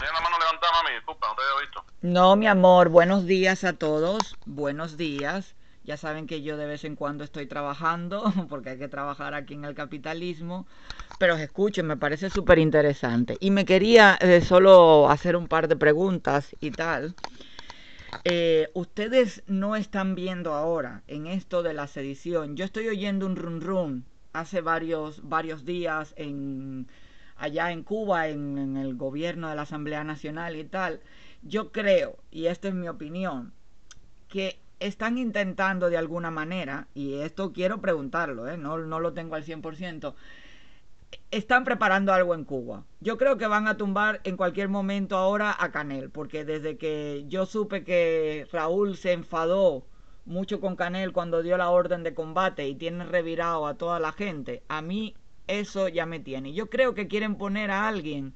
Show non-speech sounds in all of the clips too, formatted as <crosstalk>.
La mano levantada, mami. Disculpa, no te había visto. No, mi amor, buenos días a todos. Buenos días. Ya saben que yo de vez en cuando estoy trabajando, <laughs> porque hay que trabajar aquí en el capitalismo. Pero os escucho, me parece súper interesante. Y me quería eh, solo hacer un par de preguntas y tal. Eh, ustedes no están viendo ahora en esto de la sedición. Yo estoy oyendo un run run hace varios, varios días en, allá en Cuba, en, el gobierno de la Asamblea Nacional y tal. Yo creo, y esta es mi opinión, que están intentando de alguna manera, y esto quiero preguntarlo, ¿eh? no, no lo tengo al 100%, están preparando algo en Cuba. Yo creo que van a tumbar en cualquier momento ahora a Canel, porque desde que yo supe que Raúl se enfadó mucho con Canel cuando dio la orden de combate y tiene revirado a toda la gente, a mí eso ya me tiene. Yo creo que quieren poner a alguien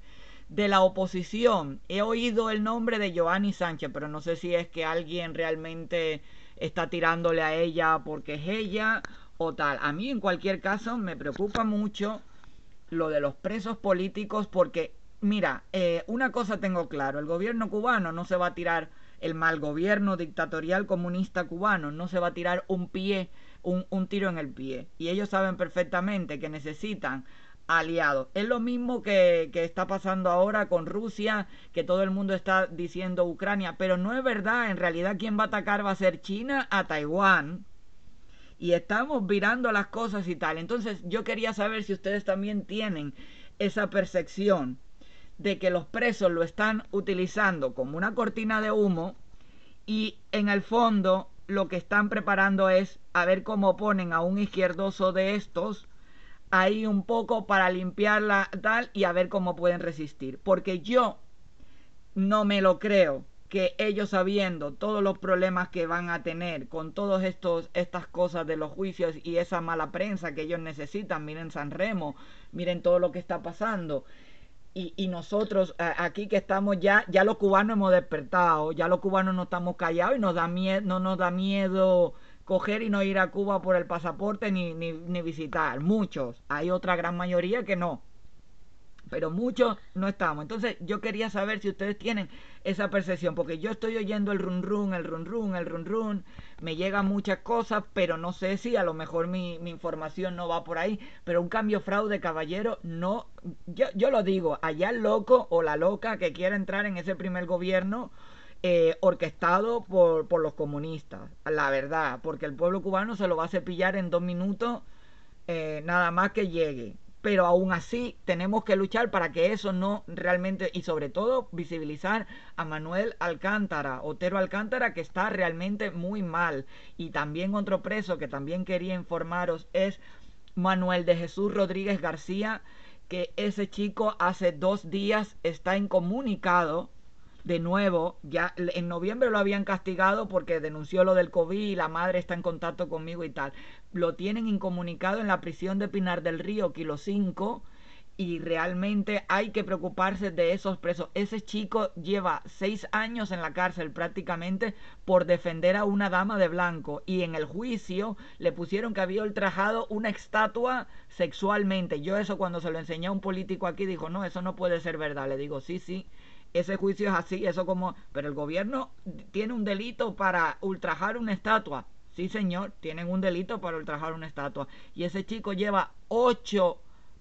de la oposición. He oído el nombre de Joanny Sánchez, pero no sé si es que alguien realmente está tirándole a ella porque es ella o tal. A mí en cualquier caso me preocupa mucho lo de los presos políticos porque, mira, eh, una cosa tengo claro, el gobierno cubano no se va a tirar, el mal gobierno dictatorial comunista cubano no se va a tirar un pie, un, tiro en el pie. Y ellos saben perfectamente que necesitan aliados. Es lo mismo que, que, está pasando ahora con Rusia, que todo el mundo está diciendo Ucrania, pero no es verdad, en realidad quien va a atacar va a ser China a Taiwán. Y estamos virando las cosas y tal. Entonces yo quería saber si ustedes también tienen esa percepción de que los presos lo están utilizando como una cortina de humo y en el fondo lo que están preparando es a ver cómo ponen a un izquierdoso de estos ahí un poco para limpiarla tal y a ver cómo pueden resistir. Porque yo no me lo creo que ellos sabiendo todos los problemas que van a tener con todas estas cosas de los juicios y esa mala prensa que ellos necesitan, miren San Remo, miren todo lo que está pasando. Y, y nosotros aquí que estamos ya, ya los cubanos hemos despertado, ya los cubanos no estamos callados y nos da miedo, no nos da miedo coger y no ir a Cuba por el pasaporte ni, ni, ni visitar. Muchos, hay otra gran mayoría que no pero muchos no estamos. Entonces yo quería saber si ustedes tienen esa percepción, porque yo estoy oyendo el run run, el run run, el run run, me llegan muchas cosas, pero no sé si a lo mejor mi, información no va por ahí, pero un cambio fraude, caballero, no, yo, yo lo digo, allá el loco o la loca que quiera entrar en ese primer gobierno, eh, orquestado por, por, los comunistas, la verdad, porque el pueblo cubano se lo va a cepillar en dos minutos eh, nada más que llegue. Pero aún así tenemos que luchar para que eso no realmente, y sobre todo visibilizar a Manuel Alcántara, Otero Alcántara, que está realmente muy mal. Y también otro preso que también quería informaros es Manuel de Jesús Rodríguez García, que ese chico hace dos días está incomunicado de nuevo, ya en noviembre lo habían castigado porque denunció lo del COVID y la madre está en contacto conmigo y tal. Lo tienen incomunicado en la prisión de Pinar del Río, kilo 5, y realmente hay que preocuparse de esos presos. Ese chico lleva seis años en la cárcel prácticamente por defender a una dama de blanco y en el juicio le pusieron que había ultrajado una estatua sexualmente. Yo eso cuando se lo enseñé a un político aquí dijo, no, eso no puede ser verdad. Le digo, sí, sí ese juicio es así, eso como, pero el gobierno tiene un delito para ultrajar una estatua. Sí, señor, tienen un delito para ultrajar una estatua. Y ese chico lleva ocho,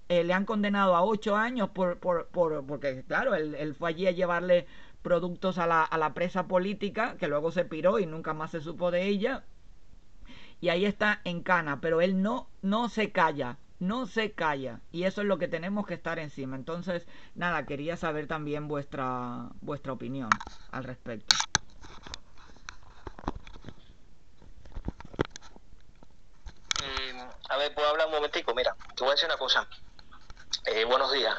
eh, le han condenado a ocho años por, por, por porque, claro, él, él, fue allí a llevarle productos a la, a la presa política, que luego se piró y nunca más se supo de ella. Y ahí está en cana, pero él no, no se calla no se calla y eso es lo que tenemos que estar encima. Entonces, nada, quería saber también vuestra vuestra opinión al respecto. Eh, a ver, puedo hablar un momentico. Mira, te voy a decir una cosa. Eh, buenos días.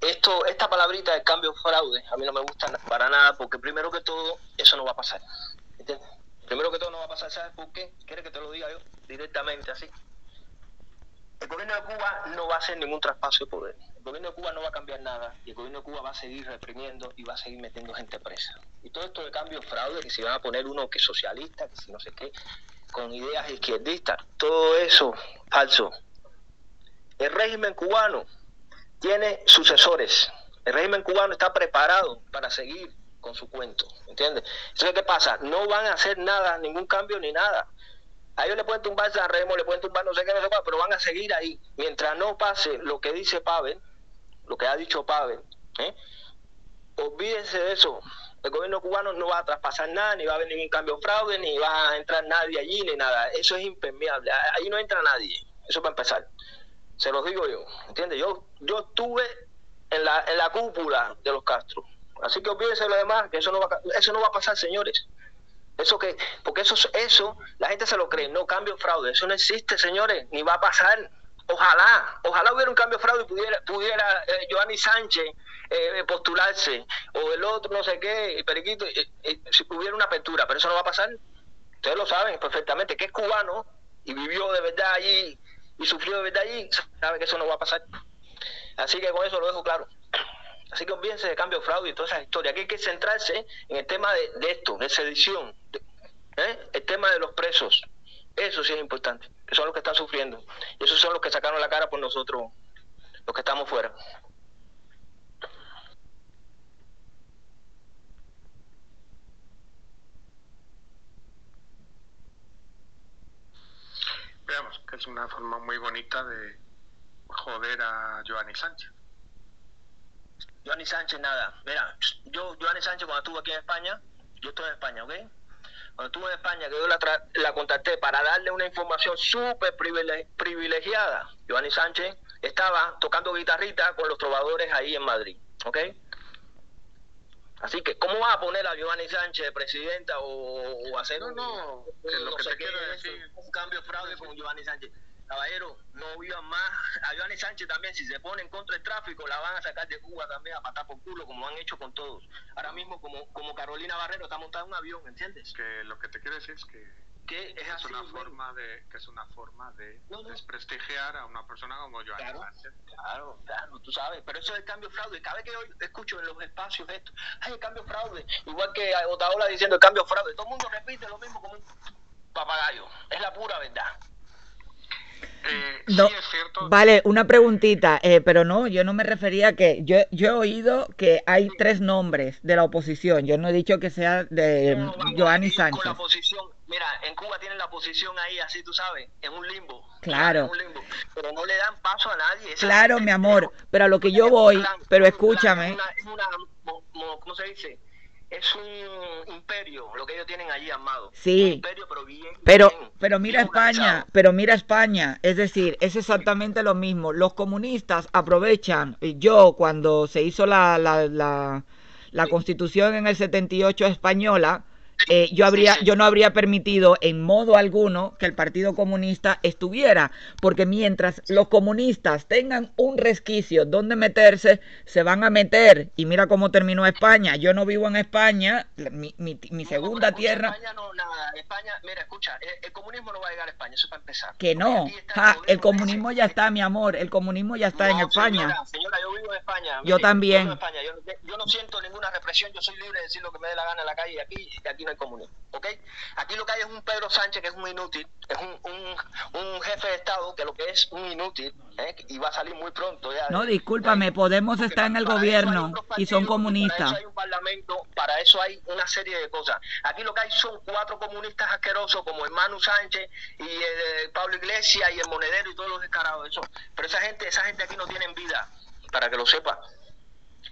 Esto, esta palabrita de cambio fraude, a mí no me gusta para nada porque primero que todo, eso no va a pasar. ¿Entiendes? Primero que todo no va a pasar, ¿sabes por qué? ¿Quieres que te lo diga yo directamente así? El gobierno de Cuba no va a hacer ningún traspaso de poder. El gobierno de Cuba no va a cambiar nada y el gobierno de Cuba va a seguir reprimiendo y va a seguir metiendo gente presa. Y todo esto de cambio fraude, que si van a poner uno que es socialista, que si no sé qué, con ideas izquierdistas, todo eso falso. El régimen cubano tiene sucesores El régimen cubano está preparado para seguir con su cuento, ¿entiendes? Entonces, ¿qué pasa? No van a hacer nada, ningún cambio ni nada. A ellos le pueden tumbar San Remo, le pueden tumbar no sé qué, no sé qué, pero van a seguir ahí. Mientras no pase lo que dice Pavel, lo que ha dicho Pavel, ¿eh? olvídense de eso. El gobierno cubano no va a traspasar nada, ni va a haber ningún cambio fraude, ni va a entrar nadie allí, ni nada. Eso es impermeable. Ahí no entra nadie. Eso para empezar. Se los digo yo, ¿entiendes? Yo, yo estuve en la, en la cúpula de los Castro. Así que olvídense lo demás, que eso no va, eso no va a pasar, señores. Eso que, porque eso, eso, la gente se lo cree, no cambio fraude, eso no existe, señores, ni va a pasar. Ojalá, ojalá hubiera un cambio fraude y pudiera, pudiera eh, Sánchez eh, postularse, o el otro no sé qué, Periquito, eh, eh, si hubiera una apertura, pero eso no va a pasar. Ustedes lo saben perfectamente, que es cubano y vivió de verdad allí y sufrió de verdad allí, sabe que eso no va a pasar. Así que con eso lo dejo claro. Así que olvídense de cambio fraude y toda esa historia. Aquí hay que centrarse en el tema de, de esto, de sedición, ¿eh? el tema de los presos. Eso sí es importante, que son los que están sufriendo. Y esos son los que sacaron la cara por nosotros, los que estamos fuera. Veamos, que es una forma muy bonita de joder a Giovanni Sánchez. Giovanni Sánchez, nada. Mira, yo, Giovanni Sánchez, cuando estuve aquí en España, yo estoy en España, ¿ok? Cuando estuve en España, que yo la, la contacté para darle una información súper privilegiada, Giovanni Sánchez estaba tocando guitarrita con los trovadores ahí en Madrid, ¿ok? Así que, ¿cómo va a poner a Giovanni Sánchez presidenta o, o hacer no, no, un, que lo no que te quiero decir- un cambio fraude con Giovanni Sánchez? Caballero, no vivan más. A Giovanni Sánchez también, si se pone en contra del tráfico, la van a sacar de Cuba también a patar por culo, como han hecho con todos. Ahora mismo, como, como Carolina Barrero está montada en un avión, ¿entiendes? Que lo que te quiero decir es que Que es una forma de que es una forma de No, no. desprestigiar a una persona como Giovanni Claro. Sánchez. Claro, claro, tú sabes, pero eso es el cambio fraude. Cada vez que yo escucho en los espacios esto, hay el cambio fraude, igual que Otaola diciendo el cambio fraude, todo el mundo repite lo mismo como un papagayo. Es la pura verdad. Eh, No, sí es cierto. Vale, una preguntita, eh, pero no, yo no me refería a que yo, yo he oído que hay tres nombres de la oposición, yo no he dicho que sea de No, Giovanni ir Con Sánchez. la posición, mira, en Cuba tienen la posición ahí, así tú sabes, en un limbo. Claro. Un limbo, pero no le dan paso a nadie. Claro, mi amor, pero a lo que yo voy, plan, pero plan, escúchame, Es una, una mo- mo- ¿cómo se dice? Es un imperio lo que ellos tienen allí armado. Sí. Un imperio, pero bien. Pero, bien- pero mira bien España, organizado. pero mira España, es decir, es exactamente lo mismo. Los comunistas aprovechan, y yo cuando se hizo la, la, la, la Sí. constitución en el 78 española, eh, yo, habría, yo no habría permitido en modo alguno que el Partido Comunista estuviera, porque mientras los comunistas tengan un resquicio donde meterse, se van a meter. Y mira cómo terminó España. Yo no vivo en España, mi, mi, mi No, segunda escucha, tierra. España no, nada. España, mira, escucha, el, el comunismo no va a llegar a España, eso para empezar. Que no, Porque aquí está ja, el comunismo ya está, mi amor, el comunismo ya está en No, España. Señora, señora, yo vivo en España. Yo también. vivo en España. Yo, no- yo no siento ninguna represión, yo soy libre de decir lo que me dé la gana en la calle y aquí, y aquí no hay comunismo. ¿Ok? Aquí lo que hay es un Pedro Sánchez que es un inútil, es un, un, un jefe de Estado que lo que es un inútil ¿eh? y va a salir muy pronto. Ya, No, ¿eh? discúlpame, Podemos Porque está en el gobierno y son comunistas. Para eso hay un parlamento, para eso hay una serie de cosas. Aquí lo que hay son cuatro comunistas asquerosos como el Manu Sánchez y el, Pablo Iglesias y el Monedero y todos los descarados de eso. Pero esa gente, esa gente aquí no tienen vida, para que lo sepa.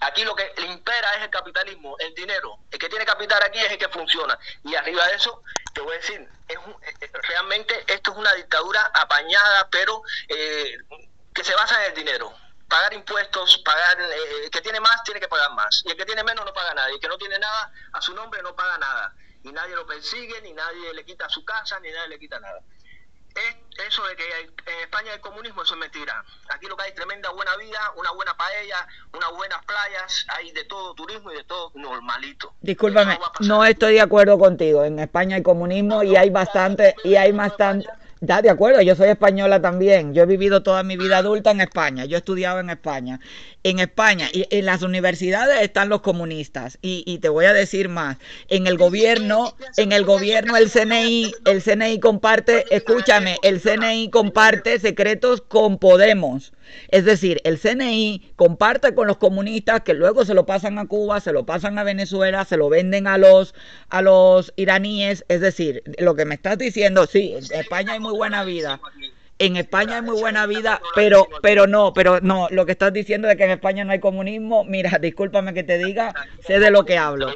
Aquí lo que le impera es el capitalismo, el dinero. El que tiene capital aquí es el que funciona. Y arriba de eso, te voy a decir, es un- eh, eh, realmente esto es una dictadura apañada, pero eh, que se basa en el dinero. Pagar impuestos, pagar, eh, el que tiene más tiene que pagar más. Y el que tiene menos no paga nada. Y el que no tiene nada, a su nombre no paga nada. Y nadie lo persigue, ni nadie le quita su casa, ni nadie le quita nada. Es- eso de que hay- en España hay comunismo, eso es mentira. Aquí lo que hay es tremenda buena vida, una buena paella, unas buenas playas, hay de todo turismo y de todo normalito. Discúlpame, no estoy de acuerdo contigo. En España hay comunismo y hay bastante, y hay bastante. Ya, de acuerdo, yo soy española también. Yo he vivido toda mi vida adulta en España. Yo he estudiado en España. En España y en las universidades están los comunistas. Y, y te voy a decir más. En el gobierno, en el gobierno, el CNI, el CNI comparte, escúchame, el CNI comparte secretos con Podemos. Es decir, el CNI comparte con los comunistas que luego se lo pasan a Cuba, se lo pasan a Venezuela, se lo venden a los, a los iraníes. Es decir, lo que me estás diciendo, sí, en España hay muy buena vida. En España hay muy buena vida, pero, pero no, pero no, lo que estás diciendo de que en España no hay comunismo, mira, discúlpame que te diga, sé de lo que hablo.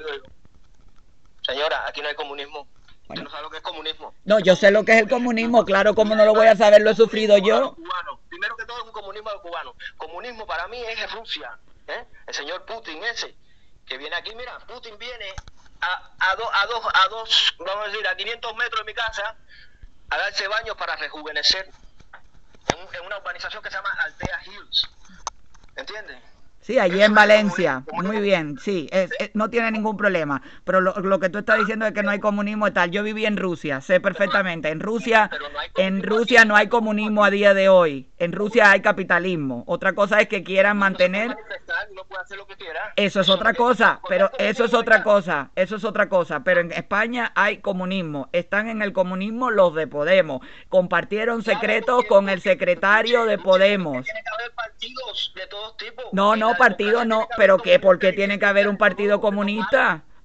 Señora, aquí no hay comunismo. No sabe lo que es comunismo. No, yo sé lo que es el comunismo, claro, como no lo voy a saber, lo he sufrido yo. Cubano. Primero que todo es un comunismo cubano. Comunismo para mí es Rusia. ¿eh? El señor Putin ese, que viene aquí, mira, Putin viene a, a, do, a, dos, a dos, vamos a decir, a 500 metros de mi casa a darse baños para rejuvenecer en, en una urbanización que se llama Altea Hills. ¿Entiendes? Sí, allí en Valencia. Muy bien, sí, es, no tiene ningún problema. Pero lo, lo, que tú estás diciendo es que no hay comunismo y tal. Yo viví en Rusia, sé perfectamente. En Rusia, en Rusia no hay comunismo a día de hoy. En Rusia hay capitalismo. Otra cosa es que quieran mantener. Eso es otra cosa, pero eso es otra cosa, eso es otra cosa. Pero en España hay comunismo. Están en el comunismo los de Podemos. Compartieron secretos con el secretario de Podemos. No, no, partido no, pero ¿qué?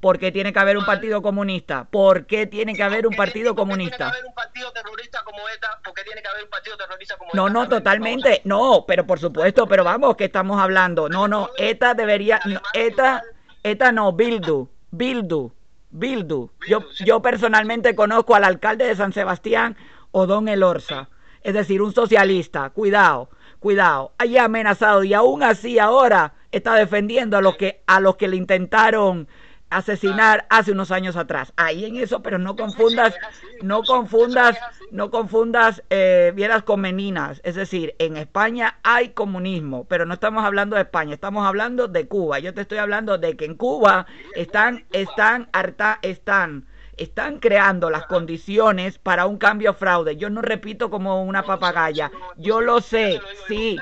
¿Por qué tiene que haber un partido comunista? ¿Por qué tiene que haber un partido comunista? ¿Por qué tiene que haber un partido comunista? No, no, totalmente. No, pero por supuesto, pero vamos, que estamos hablando. No, no, ETA debería, no, ETA, ETA no, Bildu, Bildu, Bildu. Yo, yo personalmente conozco al alcalde de San Sebastián, Odón Elorza, es decir, un socialista. Cuidado cuidado, haya amenazado y aún así ahora está defendiendo a los que a los que le intentaron asesinar hace unos años atrás. Ahí en eso, pero no confundas, no confundas, no confundas eh, vieras con meninas. Es decir, en España hay comunismo, pero no estamos hablando de España, estamos hablando de Cuba. Yo te estoy hablando de que en Cuba están, están, harta, están están creando las condiciones para un cambio fraude. Yo no repito como una papagaya. Yo lo sé, sí,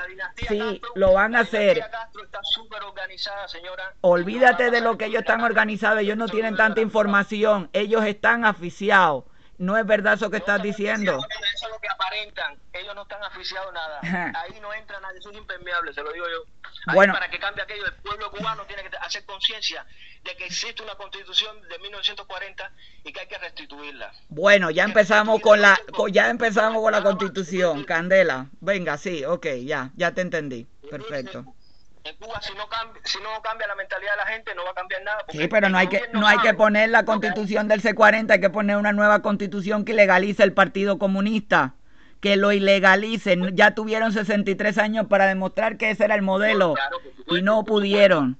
sí, lo van a hacer. Olvídate de lo que ellos están organizados, ellos no tienen tanta información, ellos están aficiados. No es verdad eso que estás diciendo. Eso es lo que aparentan. Ellos no están aficiados nada. Ahí no entra nadie, eso es impermeable, se lo digo yo. Ahí bueno, para que cambie aquello, el pueblo cubano tiene que hacer conciencia de que existe una constitución de 1940 y que hay que restituirla. Bueno, ya empezamos con la ya empezamos con la constitución, Candela. Venga, sí, ok, ya, ya te entendí. Perfecto. En Cuba si no cambia, si no cambia la mentalidad de la gente no va a cambiar nada. Sí, pero no hay que no hay que poner la constitución del C40, hay que poner una nueva constitución que legalice el Partido Comunista que lo ilegalicen. Ya tuvieron 63 años para demostrar que ese era el modelo y no pudieron.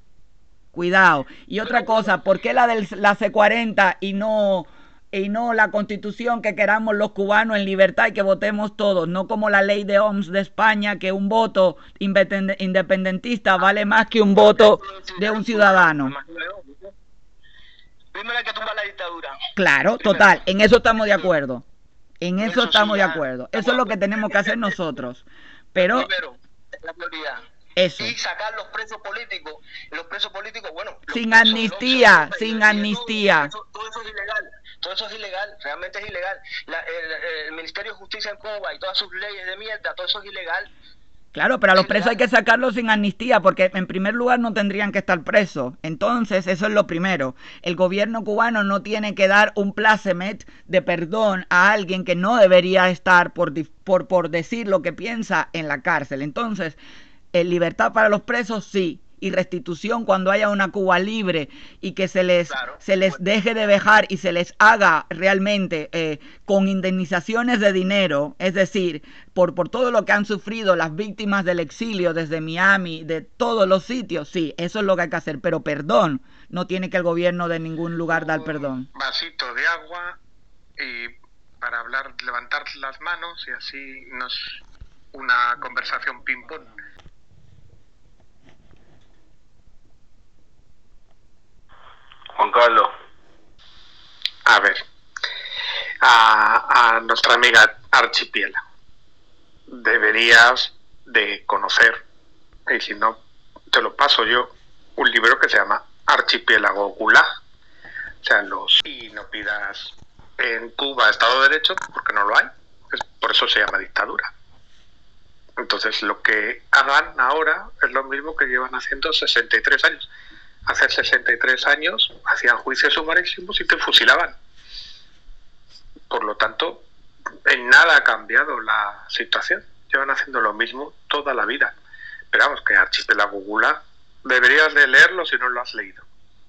Cuidado. Y otra cosa, ¿por qué la de la C40 y no y no la constitución que queramos los cubanos en libertad y que votemos todos, no como la ley de OMS de España, que un voto independentista vale más que un voto de un ciudadano. Primero hay que tumbar la dictadura. Claro, total, en eso estamos de acuerdo. En eso, estamos de acuerdo. Eso es lo que tenemos que hacer nosotros. Pero... Primero, la prioridad. Eso. Y sacar los presos políticos. Los presos políticos, bueno. Sin amnistía, sin amnistía. Todo, todo eso es ilegal todo eso es ilegal, realmente es ilegal. La, el, el, Ministerio de Justicia en Cuba y todas sus leyes de mierda, todo eso es ilegal. Claro, pero a los presos hay que sacarlos sin amnistía porque en primer lugar no tendrían que estar presos. Entonces, eso es lo primero. El gobierno cubano no tiene que dar un plácemet de perdón a alguien que no debería estar por, por, por decir lo que piensa en la cárcel. Entonces, en libertad para los presos, sí y restitución cuando haya una Cuba libre y que se les, claro, se les deje de dejar y se les haga realmente eh, con indemnizaciones de dinero, es decir, por, por todo lo que han sufrido las víctimas del exilio desde Miami, de todos los sitios, sí, eso es lo que hay que hacer, pero perdón, no tiene que el gobierno de ningún lugar dar perdón. Un vasito de agua y para hablar, levantar las manos y así nos una conversación ping-pong. Juan Carlos. A ver, a, nuestra amiga Archipiela. Deberías de conocer, y si no, te lo paso yo, un libro que se llama Archipiélago Gulag. O sea, los... Y no pidas en Cuba Estado de Derecho, porque no lo hay. Por eso se llama dictadura. Entonces, lo que hagan ahora es lo mismo que llevan haciendo 63 años. Hace 63 años hacían juicios sumarísimos y te fusilaban. Por lo tanto, en nada ha cambiado la situación. Llevan haciendo lo mismo toda la vida. Pero vamos, que Archipelago Gula deberías de leerlo si no lo has leído.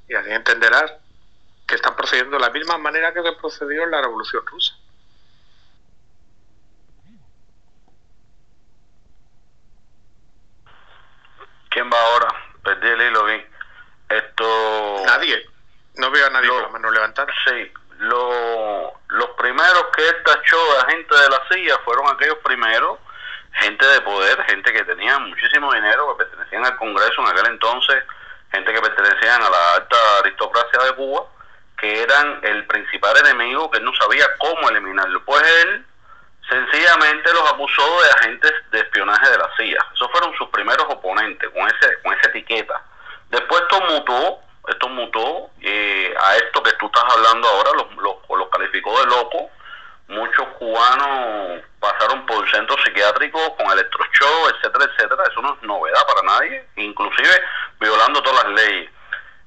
Y así entenderás que están procediendo de la misma manera que se procedió en la Revolución Rusa. ¿Quién va ahora? Perdí el hilo aquí. Nadie. No veo a nadie con la mano levantada. Sí. Lo, los primeros que tachó de gente de la silla fueron aquellos primeros, gente de poder, gente que tenía muchísimo dinero, que pertenecían al Congreso en aquel entonces, gente que pertenecían a la alta aristocracia de Cuba, que eran el principal enemigo que él no sabía cómo eliminarlo. Pues él sencillamente los acusó de agentes de espionaje de la CIA. Esos fueron sus primeros oponentes con ese con esa etiqueta. Después esto mutó, esto mutó eh, a esto que tú estás hablando ahora, los, los, calificó de loco. Muchos cubanos pasaron por centros psiquiátricos con electroshock, etcétera, etcétera. Eso no es novedad para nadie, inclusive violando todas las leyes.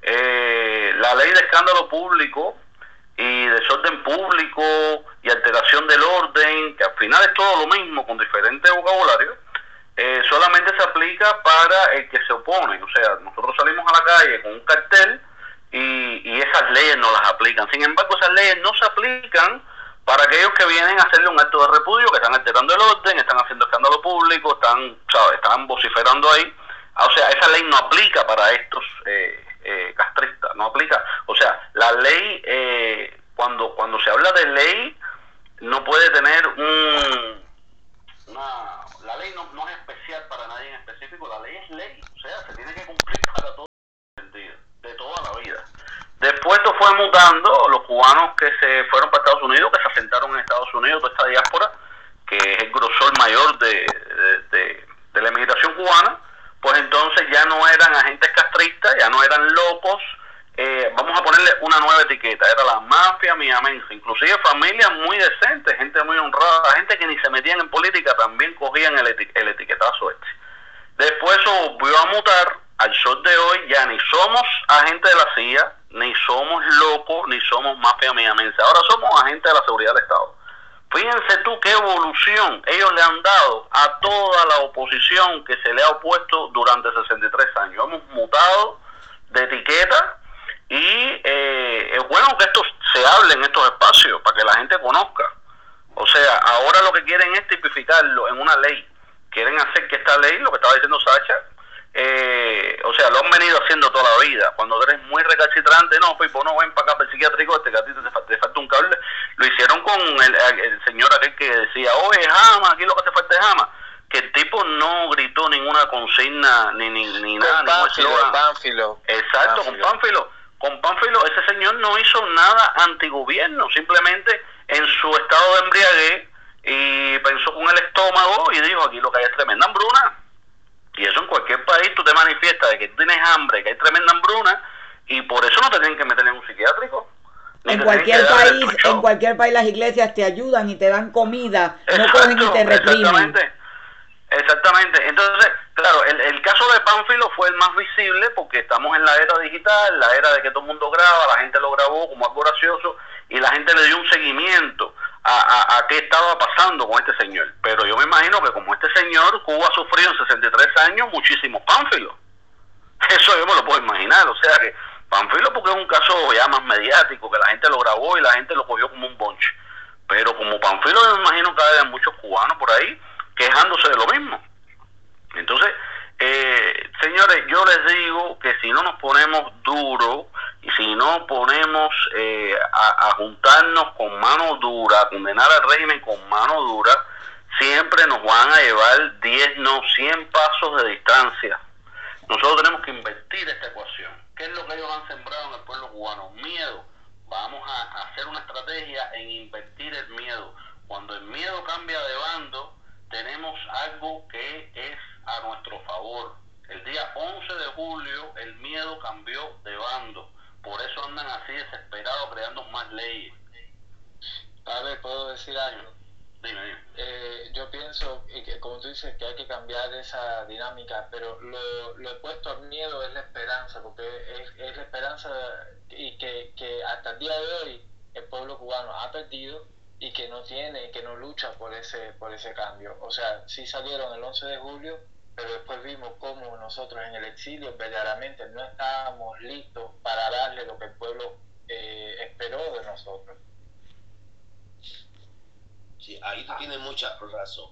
Eh, la ley de escándalo público y desorden público y alteración del orden, que al final es todo lo mismo con diferentes vocabularios, eh, solamente se aplica para el que se opone. O sea, nosotros salimos a la calle con un cartel y, y esas leyes no las aplican. Sin embargo, esas leyes no se aplican para aquellos que vienen a hacerle un acto de repudio, que están alterando el orden, están haciendo escándalo público, están, ¿sabes? están vociferando ahí. O sea, esa ley no aplica para estos eh, eh, castrista, no aplica. O sea, la ley, eh, cuando, cuando se habla de ley, no puede tener un... Una, la ley no, no es para nadie en específico, la ley es ley, o sea, se tiene que cumplir <laughs> para todo sentido, de toda la vida. Después esto fue mutando, los cubanos que se fueron para Estados Unidos, que se asentaron en Estados Unidos, toda esta diáspora, que es el grosor mayor de, de, de la emigración cubana, pues entonces ya no eran agentes castristas, ya no eran locos, eh, vamos a ponerle una nueva etiqueta, era la mafia miamense, inclusive familias muy decentes, gente muy honrada, gente que ni se metían en política, también cogían el, el etiquetazo este. Después eso volvió a mutar, al sol de hoy ya ni somos agentes de la CIA, ni somos locos, ni somos mafia miamense, ahora somos agentes de la seguridad del Estado. Fíjense tú qué evolución ellos le han dado a toda la oposición que se le ha opuesto durante 63 años. Hemos mutado de etiqueta y eh, es bueno que esto se hable en estos espacios para que la gente conozca. O sea, ahora lo que quieren es tipificarlo en una ley. Quieren hacer que esta ley, lo que estaba diciendo Sacha, eh, o sea, lo han venido haciendo toda la vida. Cuando eres muy recalcitrante, no, pues no ven para acá para el psiquiátrico, este gatito te, te, falta un cable. Lo hicieron con el, señor aquel que decía, oye, Jama, aquí lo que te falta es Jama. Que el tipo no gritó ninguna consigna ni, ni, ni nada. Con Pánfilo, Exacto, con Pánfilo. Con Pánfilo, ese señor no hizo nada antigobierno, simplemente en su estado de embriaguez y pensó con el estómago y dijo, aquí lo que hay es tremenda hambruna y eso en cualquier país tú te manifiestas de que tienes hambre, que hay tremenda hambruna, y por eso no te tienen que meter en un psiquiátrico. En cualquier país, en cualquier país las iglesias te ayudan y te dan comida, no cogen y te reprimen. Exactamente, exactamente. Entonces, claro, el, caso de Pánfilo fue el más visible porque estamos en la era digital, la era de que todo el mundo graba, la gente lo grabó como algo gracioso y la gente le dio un seguimiento a, qué estaba pasando con este señor. Pero yo me imagino que como este señor, Cuba ha sufrido en 63 años muchísimos pánfilos. <laughs> Eso yo me lo puedo imaginar. O sea que Pánfilo porque es un caso ya más mediático, que la gente lo grabó y la gente lo cogió como un bonche. Pero como Pánfilo yo me imagino que hay muchos cubanos por ahí quejándose de lo mismo. Entonces, eh, señores, yo les digo que si no nos ponemos duro y si no ponemos eh, a, juntarnos con mano dura, a condenar al régimen con mano dura, siempre nos van a llevar 10, no 100 pasos de distancia. Nosotros tenemos que invertir esta ecuación. ¿Qué es lo que ellos han sembrado en el pueblo cubano? Miedo. Vamos a hacer una estrategia en invertir el miedo. Cuando el miedo cambia de bando, tenemos algo que es a nuestro favor. El día 11 de julio el miedo cambió de bando. Por eso andan así desesperados creando más leyes. A ver, ¿puedo decir algo? Eh, yo pienso, que, como tú dices, que hay que cambiar esa dinámica, pero lo, lo opuesto al miedo es la esperanza, porque es, es la esperanza y que, que hasta el día de hoy el pueblo cubano ha perdido y que no tiene, que no lucha por ese, por ese cambio. O sea, sí salieron el 11 de julio, pero después vimos cómo nosotros en el exilio verdaderamente no estábamos listos para darle lo que el pueblo eh, esperó de nosotros. Sí, ahí tú tienes mucha razón.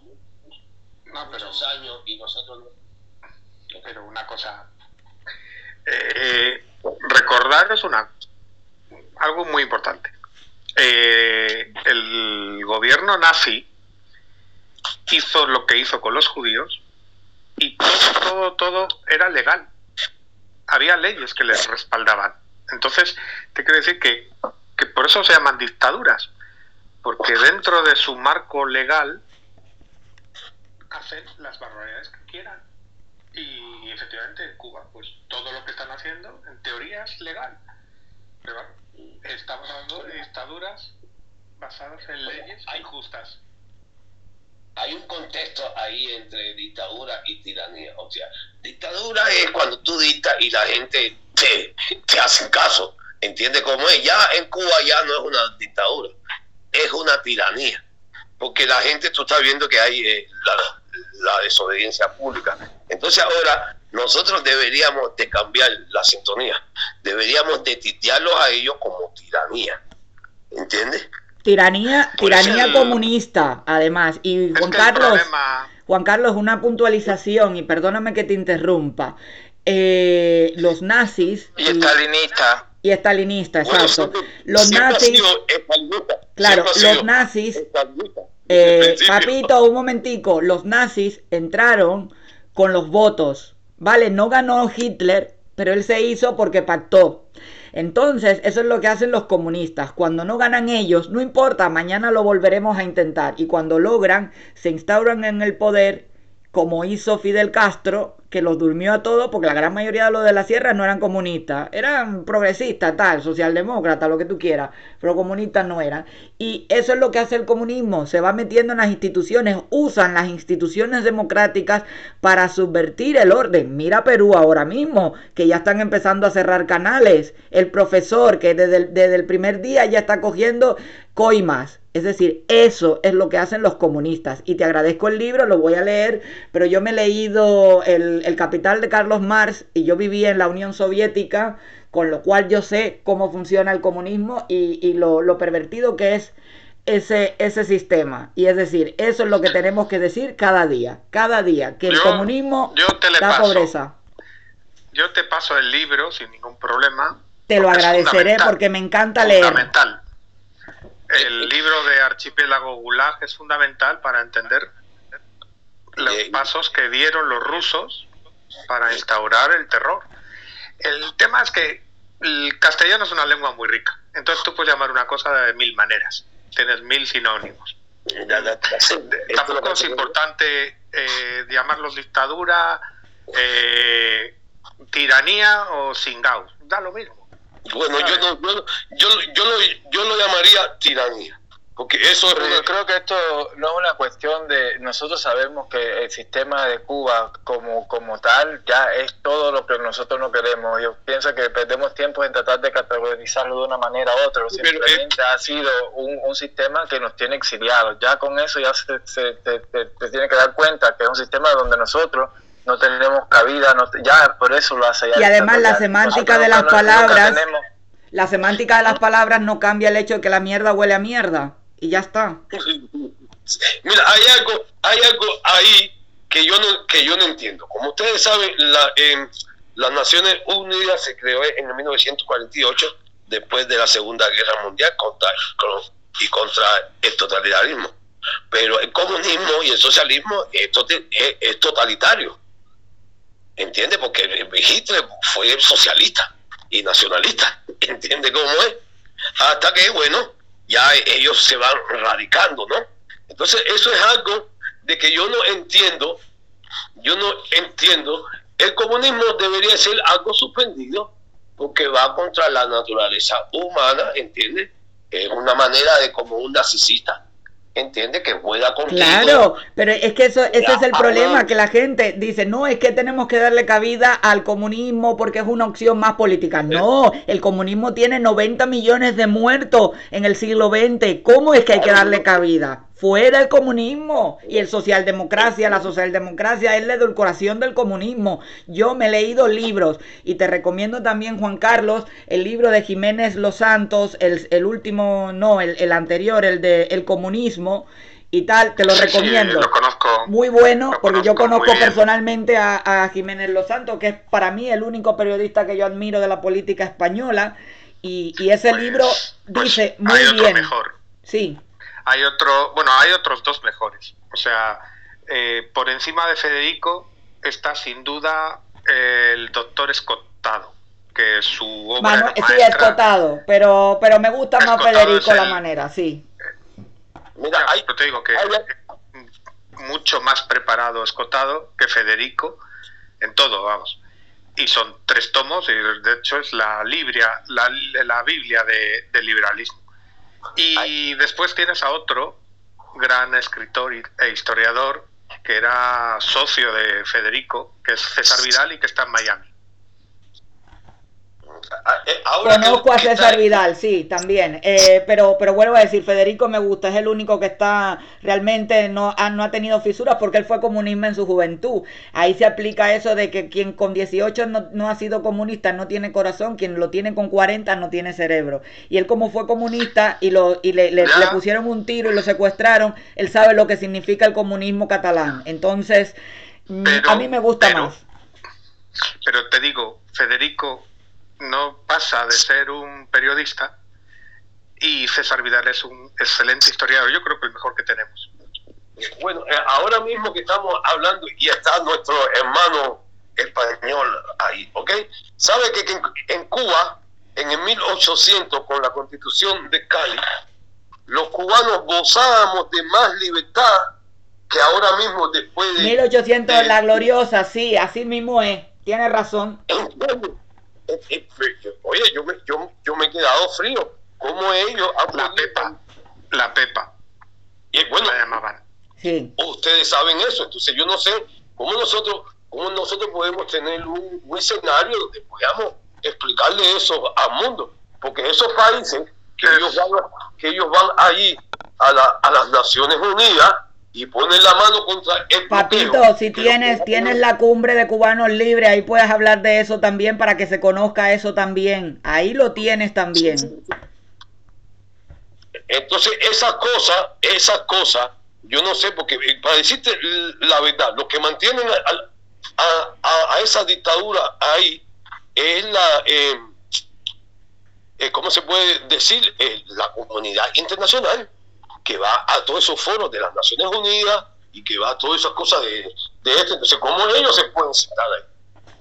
No, Muchos años y nosotros no. Pero una cosa, eh, recordar es una algo muy importante. Eh, el gobierno nazi hizo lo que hizo con los judíos y todo, todo, todo era legal. Había leyes que les respaldaban. Entonces, te quiero decir que, que por eso se llaman dictaduras, porque dentro de su marco legal hacen las barbaridades que quieran. Y efectivamente en Cuba, pues todo lo que están haciendo en teoría es legal. Pero estamos hablando de dictaduras basadas en leyes injustas. Hay un contexto ahí entre dictadura y tiranía. O sea, dictadura es cuando tú dictas y la gente te, te hace caso. ¿Entiende cómo es? Ya en Cuba ya no es una dictadura es una tiranía, porque la gente, tú estás viendo que hay eh, la, desobediencia pública. Entonces ahora nosotros deberíamos de cambiar la sintonía, deberíamos de titearlos a ellos como tiranía, ¿entiendes? Tiranía, tiranía comunista, además. Y Juan Carlos, Juan Carlos, una puntualización, y perdóname que te interrumpa. Eh, los nazis... Y estalinista y estalinista, exacto. los nazis, claro, los nazis, eh, papito, un momentico, los nazis entraron con los votos, ¿vale? No ganó Hitler, pero él se hizo porque pactó. Entonces, eso es lo que hacen los comunistas. Cuando no ganan ellos, no importa, mañana lo volveremos a intentar. Y cuando logran, se instauran en el poder, como hizo Fidel Castro, que los durmió a todos, porque la gran mayoría de los de la sierra no eran comunistas, eran progresistas, tal, socialdemócratas, lo que tú quieras, pero comunistas no eran. Y eso es lo que hace el comunismo, se va metiendo en las instituciones, usan las instituciones democráticas para subvertir el orden. Mira Perú ahora mismo, que ya están empezando a cerrar canales, el profesor que desde desde el primer día ya está cogiendo coimas es decir, eso es lo que hacen los comunistas. Y te agradezco el libro, lo voy a leer, pero yo me he leído El, Capital de Carlos Marx y yo viví en la Unión Soviética, con lo cual yo sé cómo funciona el comunismo y, lo, pervertido que es ese, ese sistema. Y es decir, eso es lo que tenemos que decir cada día, cada día, que el comunismo yo te da pobreza. Yo te paso el libro sin ningún problema. Te lo agradeceré porque me encanta leer. Fundamental el libro de Archipiélago Gulag es fundamental para entender los pasos que dieron los rusos para instaurar el terror. El tema es que el castellano es una lengua muy rica, entonces tú puedes llamar una cosa de mil maneras, tienes mil sinónimos. Tampoco es importante eh, llamarlos dictadura, eh, tiranía o singaus, da lo mismo. Bueno, yo, no, yo, yo, yo, lo, yo lo llamaría tiranía. Porque eso Yo creo que esto no es una cuestión de. Nosotros sabemos que el sistema de Cuba, como, como tal, ya es todo lo que nosotros no queremos. Yo pienso que perdemos tiempo en tratar de categorizarlo de una manera u otra. Simplemente ha sido un, un, sistema que nos tiene exiliados. Ya con eso ya se, se te, tiene que dar cuenta que es un sistema donde nosotros no tenemos cabida, no, ya por eso lo hace. y además la semántica de las palabras, la semántica de las palabras no cambia el hecho de que la mierda huele a mierda y ya está. Mira, hay algo, hay algo ahí que yo no, que yo no entiendo. Como ustedes saben, la, las Naciones Unidas se creó en 1948 después de la Segunda Guerra Mundial contra, y contra el totalitarismo. Pero el comunismo y el socialismo es, es totalitario. ¿Entiende? Porque Hitler fue socialista y nacionalista. <laughs> ¿Entiende cómo es? Hasta que, bueno, ya ellos se van radicando, ¿no? Entonces, eso es algo de que yo no entiendo, yo no entiendo, el comunismo debería ser algo suspendido porque va contra la naturaleza humana, ¿entiende? Es una manera de como un narcisista entiende que juega contigo. Claro, pero es que eso, ese es el problema, que la gente dice, no, es que tenemos que darle cabida al comunismo porque es una opción más política. No, el comunismo tiene 90 millones de muertos en el siglo XX. ¿Cómo es que hay que darle cabida? Fuera el comunismo y el socialdemocracia, la socialdemocracia es la edulcoración del comunismo. Yo me he leído libros y te recomiendo también, Juan Carlos, el libro de Jiménez Los Santos, el, el último, no, el, el anterior, el de El comunismo y tal, te lo Sí, sí, recomiendo. lo conozco. Muy bueno, Lo porque yo conozco personalmente a, a Jiménez Los Santos, que es para mí el único periodista que yo admiro de la política española. Y, y ese Pues- libro pues dice muy hay otro bien. mejor. Sí, Hay otro, bueno, hay otros dos mejores. O sea, eh, por encima de Federico está sin duda el doctor Escotado, que su obra Manu- sí, maestra. escotado, pero, pero me gusta más Escotado Federico es la manera, sí. Mira, hay, pero te digo que hay- mucho más preparado Escotado que Federico en todo, vamos. Y son tres tomos, y de hecho es la, libria, la, la Biblia de- del liberalismo. Y después tienes a otro gran escritor e historiador que era socio de Federico, que es César Vidal y que está en Miami. Que- Conozco a César Vidal, sí, también. Eh, pero, pero vuelvo a decir, Federico me gusta, es el único que está realmente no ha, no ha tenido fisuras porque él fue comunista en su juventud. Ahí se aplica eso de que quien con 18 no, no ha sido comunista no tiene corazón, quien lo tiene con 40 no tiene cerebro. Y él como fue comunista y, lo, y le, le- pusieron un tiro y lo secuestraron, él sabe lo que significa el comunismo catalán. Entonces, mm, Pero- a mí me gusta pero- más. Pero te digo, Federico no pasa de ser un periodista y César Vidal es un excelente historiador. Yo creo que el mejor que tenemos. Bueno, eh, ahora mismo que estamos hablando y está nuestro hermano español ahí, ¿ok? ¿Sabe que, en, en Cuba, en el 1800, con la constitución de Cali, los cubanos gozábamos de más libertad que ahora mismo después de... 1800 de- la gloriosa, sí, así mismo es. Tiene razón. Oye, yo me, yo, yo me he quedado frío. ¿Cómo ellos han La podido- Pepa, la Pepa, Y bueno, la llamaban. Sí. ustedes saben eso, entonces yo no sé cómo nosotros, cómo nosotros podemos tener un, un escenario donde podamos explicarle eso al mundo, porque esos países que Es- ellos van, que ellos van ahí a, la- a las Naciones Unidas y ponen la mano contra el Papito, bloqueo, si tienes, tienes la cumbre de cubanos libres, ahí puedes hablar de eso también para que se conozca eso también. Ahí lo tienes también. Entonces, esas cosas, esas cosas, yo no sé, porque eh, para decirte la verdad, lo que mantienen a, a- a- a esa dictadura ahí es la, eh, eh, ¿cómo se puede decir? Eh, la comunidad internacional, que va a todos esos foros de las Naciones Unidas y que va a todas esas cosas de, de esto. Entonces, ¿cómo ellos se pueden sentar ahí?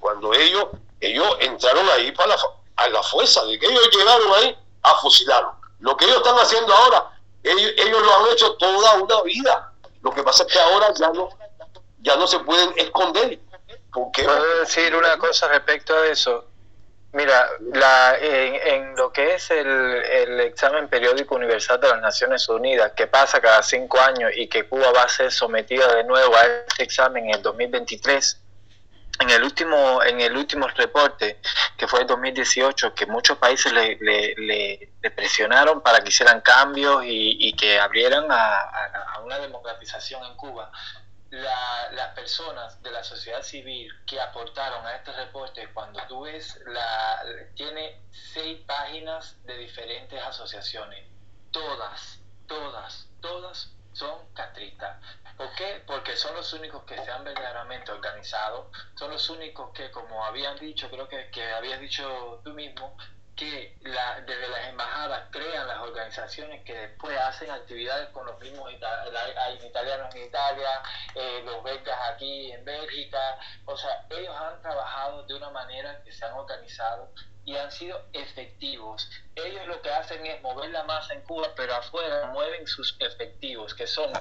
Cuando ellos, ellos entraron ahí para la, a la fuerza, de que ellos llegaron ahí a fusilarlo. Lo que ellos están haciendo ahora, ellos, ellos lo han hecho toda una vida. Lo que pasa es que ahora ya no, ya no se pueden esconder. Porque ¿Puedo decir una cosa respecto a eso? Mira, la, en, lo que es el, el examen periódico universal de las Naciones Unidas, que pasa cada cinco años y que Cuba va a ser sometida de nuevo a este examen en el 2023, en el último en el último reporte que fue el 2018 que muchos países le, presionaron para que hicieran cambios y, que abrieran a una democratización en Cuba la- las personas de la sociedad civil que aportaron a este reporte cuando tú ves la tiene seis páginas de diferentes asociaciones todas todas todas son castristas ¿Por qué? Porque son los únicos que se han verdaderamente organizado, son los únicos que, como habían dicho, creo que, que habías dicho tú mismo, que la, desde las embajadas crean las organizaciones que después hacen actividades con los mismos italianos en Italia, eh, los belgas aquí en Bélgica, o sea, ellos han trabajado de una manera que se han organizado y han sido efectivos. Ellos lo que hacen es mover la masa en Cuba, pero afuera mueven sus efectivos, que son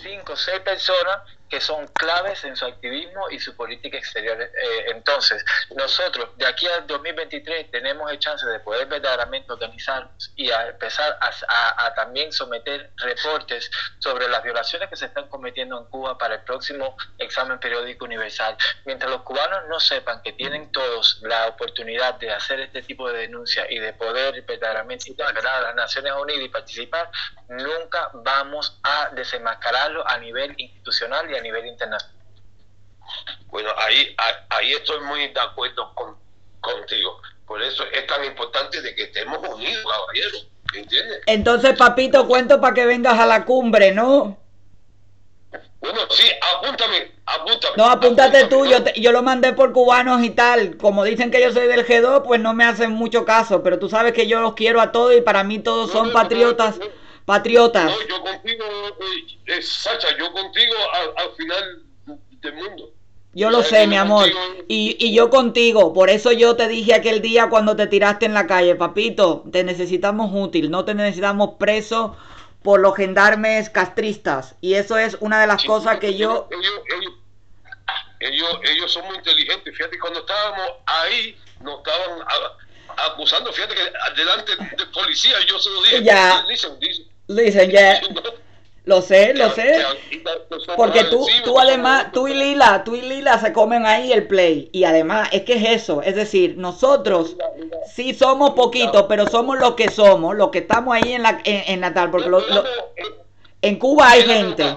cinco o seis personas que son claves en su activismo y su política exterior. Eh, entonces, nosotros de aquí al 2023 tenemos el chance de poder verdaderamente organizarnos y a empezar a, también someter reportes sobre las violaciones que se están cometiendo en Cuba para el próximo examen periódico universal. Mientras los cubanos no sepan que tienen todos la oportunidad de hacer este tipo de denuncia y de poder verdaderamente integrar a las Naciones Unidas y participar, nunca vamos a desenmascararlo a nivel institucional y a nivel internacional. Bueno, ahí, ahí estoy muy de acuerdo con, contigo. Por eso es tan importante de que estemos unidos, caballero. ¿Entiendes? Entonces, papito, cuento para que vengas a la cumbre, ¿no? Bueno, sí, apúntame, apúntame. No, apúntate tú, yo, yo lo mandé por cubanos y tal. Como dicen que yo soy del G2, pues no me hacen mucho caso, pero tú sabes que yo los quiero a todos y para mí todos son patriotas patriotas. No, yo contigo, eh, Sacha, yo contigo al, final del mundo. Yo lo sé, mi amor. Y, y, yo contigo. Por eso yo te dije aquel día cuando te tiraste en la calle, papito, te necesitamos útil, no te necesitamos preso por los gendarmes castristas. Y eso es una de las cosas que yo... Ellos, ellos, ellos, son muy inteligentes. Fíjate, cuando estábamos ahí, nos estaban acusando, fíjate que delante de policía, yo se lo dije. Ya. Dicen, ya. Lo sé, lo sé. Porque tú, tú además, tú y Lila, tú y Lila se comen ahí el play. Y además, es que es eso. Es decir, nosotros sí somos poquitos, pero somos los que somos, los que estamos ahí en, la, en, Natal. Porque en Cuba hay gente.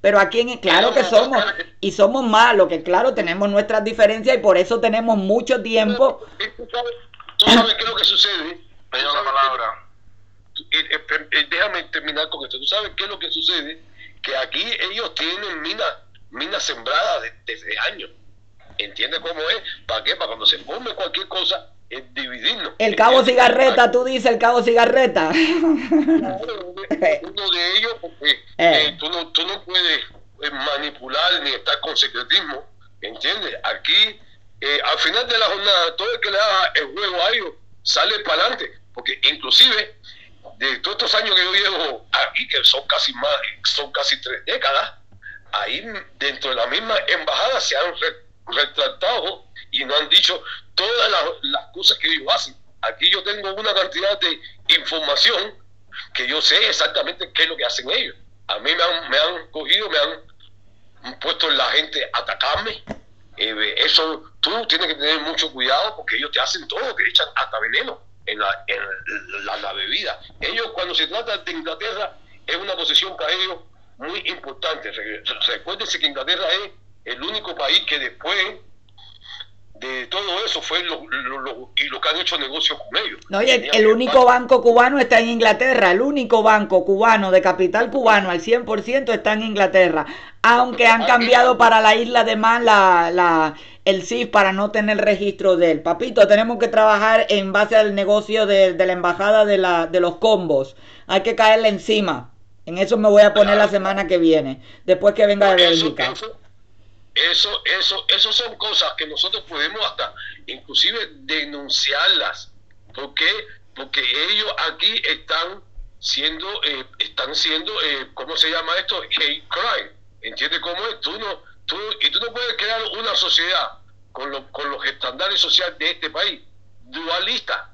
Pero aquí, en, claro que somos. Y somos lo que claro, tenemos nuestras diferencias y por eso tenemos mucho tiempo. ¿Tú sabes qué es lo que sucede? Me la palabra déjame terminar con esto. ¿Tú sabes qué es lo que sucede? Que aquí ellos tienen minas mina sembradas desde años. ¿Entiendes cómo es? ¿Para qué? Para cuando se forme cualquier cosa, es dividirnos. El cabo cigarreta, tú dices el cabo cigarreta. <laughs> uno de ellos, porque eh. Eh, tú, no, tú no puedes eh, manipular ni estar con secretismo. ¿Entiendes? Aquí, al final de la jornada, todo el que le haga el juego a ellos sale para adelante. Porque inclusive de todos estos años que yo llevo aquí, que son casi más, son casi tres décadas, ahí dentro de la misma embajada se han retratado y no han dicho todas las, cosas que ellos hacen. Aquí yo tengo una cantidad de información que yo sé exactamente qué es lo que hacen ellos. A mí me han, me han cogido, me han puesto la gente a atacarme. Eh, eso tú tienes que tener mucho cuidado porque ellos te hacen todo, te echan hasta veneno en la, en la, bebida. Ellos cuando se trata de Inglaterra es una posición para ellos muy importante. Recuérdense que Inglaterra es el único país que después de todo eso fue lo, y lo que han hecho negocios con ellos. No, el, único banco cubano está en Inglaterra, el único banco cubano de capital cubano al 100% está en Inglaterra, aunque han cambiado para la isla de Man la, la, el CIF para no tener registro de él. Papito, tenemos que trabajar en base al negocio de, la embajada de, la, de los combos. Hay que caerle encima. En eso me voy a poner la semana que viene, después que venga de Bélgica. Eso, eso, eso, son cosas que nosotros podemos hasta inclusive denunciarlas. ¿Por qué? Porque ellos aquí están siendo, eh, están siendo, eh, ¿cómo se llama esto? Hate crime. ¿Entiendes cómo es? Tú no, tú, y tú no puedes crear una sociedad con, con los estándares sociales de este país dualista.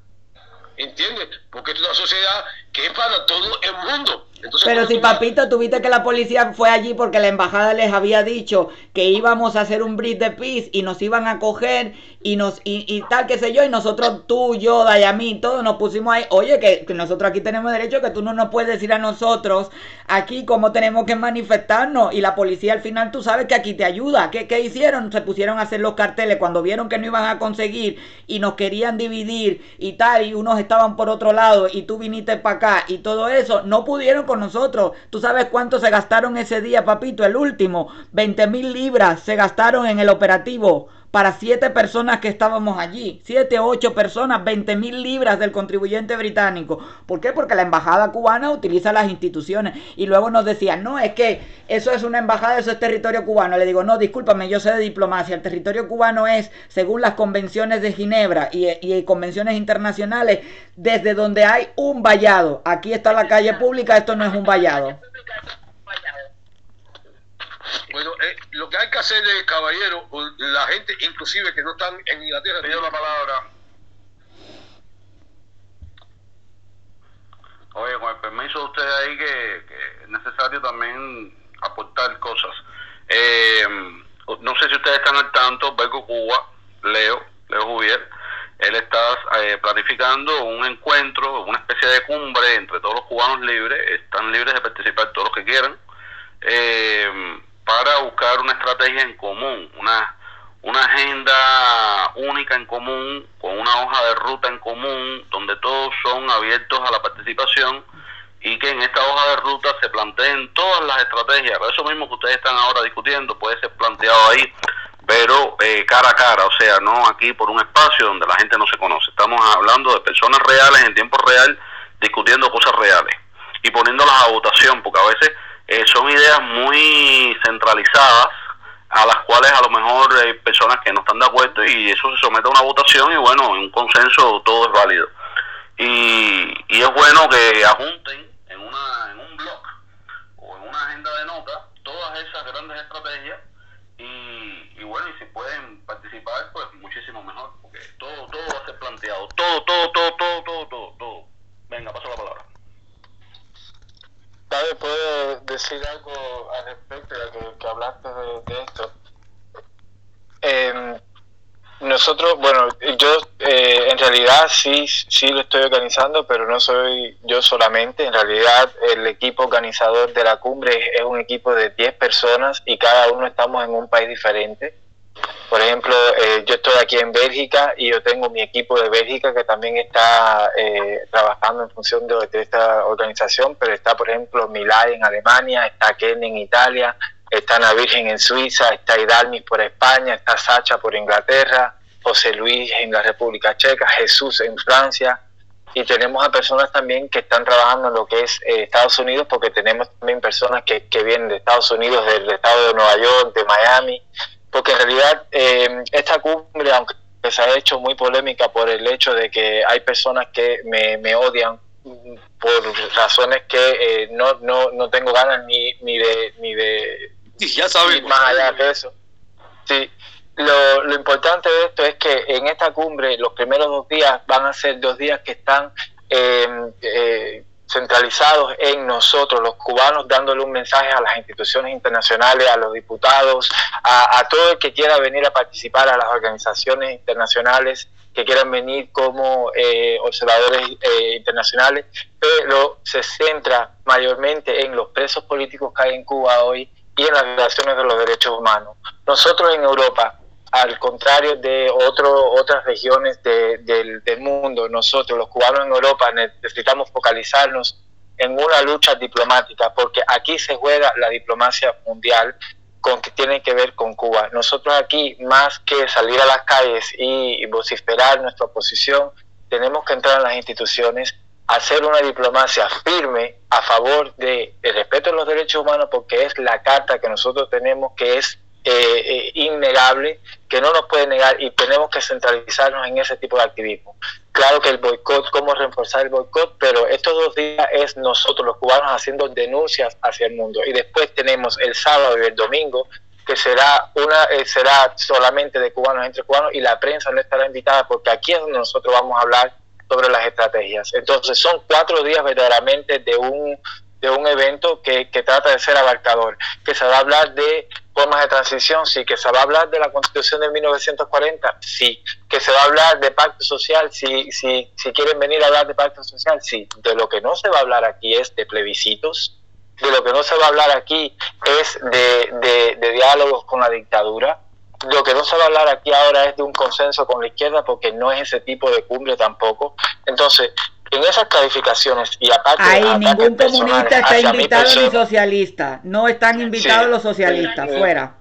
¿Entiendes? Porque es una sociedad que es para todo el mundo. Pero si papito, tuviste que la policía fue allí porque la embajada les había dicho que íbamos a hacer un bridge de peace y nos iban a coger y nos y, tal, qué sé yo, y nosotros, tú, yo, Dayamí, todos nos pusimos ahí, oye, que, nosotros aquí tenemos derecho, que tú no nos puedes decir a nosotros aquí cómo tenemos que manifestarnos, y la policía al final tú sabes que aquí te ayuda, ¿qué, qué hicieron? Se pusieron a hacer los carteles cuando vieron que no iban a conseguir y nos querían dividir y tal, y unos estaban por otro lado y tú viniste para acá y todo eso, no pudieron con nosotros. ¿Tú sabes cuánto se gastaron ese día, papito? El último, 20 mil libras se gastaron en el operativo para siete personas que estábamos allí. Siete, ocho personas, 20 mil libras del contribuyente británico. ¿Por qué? Porque la embajada cubana utiliza las instituciones. Y luego nos decían, no, es que eso es una embajada, eso es territorio cubano. Le digo, no, discúlpame, yo sé de diplomacia. El territorio cubano es, según las convenciones de Ginebra y, y convenciones internacionales, desde donde hay un vallado. Aquí está la calle pública, esto no es un vallado. Bueno, eh, lo que hay que hacer, es, caballero, la gente inclusive que no están en Inglaterra, pido la palabra. Oye, con el permiso de ustedes ahí, que, es necesario también aportar cosas. Eh, no sé si ustedes están al tanto, Beco Cuba, Leo, Leo Juvier, él está eh, planificando un encuentro, una especie de cumbre entre todos los cubanos libres, están libres de participar todos los que quieran, eh, para buscar una estrategia en común, una, una agenda única en común, con una hoja de ruta en común, donde todos son abiertos a la participación y que en esta hoja de ruta se planteen todas las estrategias. Eso mismo que ustedes están ahora discutiendo puede ser planteado ahí, pero eh, cara a cara, o sea, no aquí por un espacio donde la gente no se conoce. Estamos hablando de personas reales en tiempo real discutiendo cosas reales y poniéndolas a votación, porque a veces eh, son ideas muy centralizadas a las cuales a lo mejor hay personas que no están de acuerdo y eso se somete a una votación y bueno, en un consenso todo es válido. Y, y es bueno que ajunten en, una, en un blog o en una agenda de notas todas esas grandes estrategias y, y bueno, y si pueden participar, pues muchísimo mejor, porque todo, todo va a ser planteado, todo, todo, todo, todo, todo, todo, todo. Venga, paso la palabra. David, ¿puedo decir algo al respecto de que, que hablaste de, esto? Eh, nosotros, bueno, yo eh, en realidad sí, sí lo estoy organizando, pero no soy yo solamente. En realidad el equipo organizador de la cumbre es un equipo de 10 personas y cada uno estamos en un país diferente. Por ejemplo, eh, yo estoy aquí en Bélgica y yo tengo mi equipo de Bélgica que también está eh, trabajando en función de, esta organización, pero está, por ejemplo, Milay en Alemania, está Ken en Italia, está Ana Virgen en Suiza, está Hidalmis por España, está Sacha por Inglaterra, José Luis en la República Checa, Jesús en Francia, y tenemos a personas también que están trabajando en lo que es eh, Estados Unidos, porque tenemos también personas que, que vienen de Estados Unidos, del estado de Nueva York, de Miami, porque en realidad eh, esta cumbre, aunque se ha hecho muy polémica por el hecho de que hay personas que me, odian por razones que eh, no, no, no tengo ganas ni, ni de ni de <laughs> ya sabemos. más allá de eso. Sí, lo, lo, importante de esto es que en esta cumbre los primeros dos días van a ser dos días que están eh, eh centralizados en nosotros, los cubanos, dándole un mensaje a las instituciones internacionales, a los diputados, a, todo el que quiera venir a participar, a las organizaciones internacionales que quieran venir como eh, observadores eh, internacionales, pero se centra mayormente en los presos políticos que hay en Cuba hoy y en las violaciones de los derechos humanos. Nosotros en Europa al contrario de otro, otras regiones del, mundo, nosotros los cubanos en Europa necesitamos focalizarnos en una lucha diplomática, porque aquí se juega la diplomacia mundial con que tiene que ver con Cuba. Nosotros aquí, más que salir a las calles y vociferar nuestra oposición, tenemos que entrar en las instituciones, hacer una diplomacia firme a favor del de respeto de los derechos humanos, porque es la carta que nosotros tenemos que es eh, eh, innegable que no nos puede negar y tenemos que centralizarnos en ese tipo de activismo. Claro que el boicot, cómo reforzar el boicot, pero estos dos días es nosotros los cubanos haciendo denuncias hacia el mundo y después tenemos el sábado y el domingo que será una eh, será solamente de cubanos entre cubanos y la prensa no estará invitada porque aquí es donde nosotros vamos a hablar sobre las estrategias. Entonces son cuatro días verdaderamente de un de un evento que, que trata de ser abarcador, que se va a hablar de formas de transición, sí, que se va a hablar de la constitución de 1940, sí, que se va a hablar de pacto social, sí, sí, si quieren venir a hablar de pacto social, sí, de lo que no se va a hablar aquí es de plebiscitos, de lo que no se va a hablar aquí es de, de, diálogos con la dictadura, lo que no se va a hablar aquí ahora es de un consenso con la izquierda porque no es ese tipo de cumbre tampoco. Entonces, en esas calificaciones y aparte Ahí ningún comunista está invitado ni socialista, no están invitados los socialistas, fuera.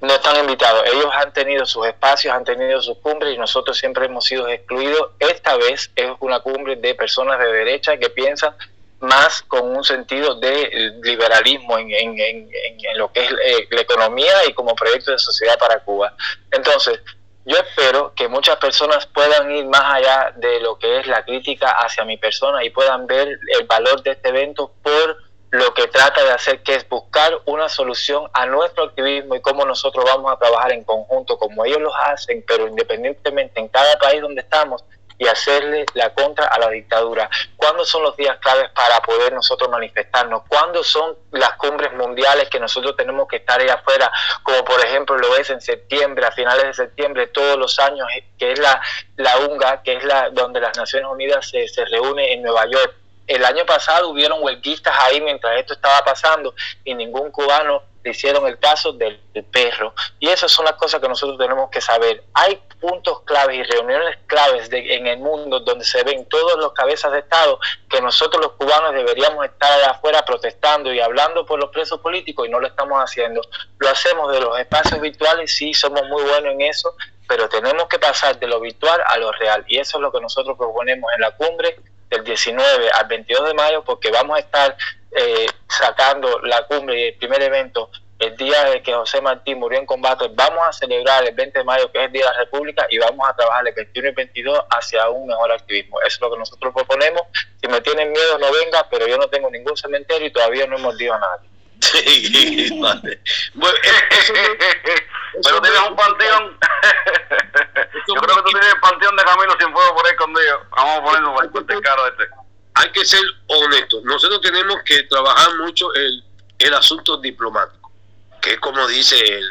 no están invitados. Ellos han tenido sus espacios, han tenido sus cumbres y nosotros siempre hemos sido excluidos. Esta vez es una cumbre de personas de derecha que piensan más con un sentido de liberalismo en, en, en, en lo que es eh, la economía y como proyecto de sociedad para Cuba. Entonces, yo espero que muchas personas puedan ir más allá de lo que es la crítica hacia mi persona y puedan ver el valor de este evento por lo que trata de hacer, que es buscar una solución a nuestro activismo y cómo nosotros vamos a trabajar en conjunto, como ellos lo hacen, pero independientemente en cada país donde estamos, y hacerle la contra a la dictadura. ¿Cuándo son los días claves para poder nosotros manifestarnos? ¿Cuándo son las cumbres mundiales que nosotros tenemos que estar ahí afuera? Como por ejemplo lo es en septiembre, a finales de septiembre, todos los años, que es la, la UNGA, que es la donde las Naciones Unidas se, se reúne en Nueva York. El año pasado hubieron huelguistas ahí mientras esto estaba pasando y ningún cubano le hicieron el caso del, perro. Y esas son las cosas que nosotros tenemos que saber. Hay puntos claves y reuniones claves de, en el mundo donde se ven todos los cabezas de Estado que nosotros los cubanos deberíamos estar afuera protestando y hablando por los presos políticos y no lo estamos haciendo. Lo hacemos de los espacios virtuales, sí, somos muy buenos en eso, pero tenemos que pasar de lo virtual a lo real. Y eso es lo que nosotros proponemos en la cumbre del 19 al 22 de mayo, porque vamos a estar eh, sacando la cumbre y el primer evento el día de que José Martín murió en combate, vamos a celebrar el 20 de mayo, que es el Día de la República, y vamos a trabajar el 21 y 22 hacia un mejor activismo. Eso es lo que nosotros proponemos. Si me tienen miedo, no venga, pero yo no tengo ningún cementerio y todavía no hemos mordido a nadie. Sí, <laughs> vale. Bueno, eso, pero tienes un panteón. <laughs> yo creo que tú tienes el panteón de Camilo Cienfuegos por ahí escondido. Vamos a ponerlo por el caro este hay que ser honestos. Nosotros tenemos que trabajar mucho el, el asunto diplomático, que es como dice el,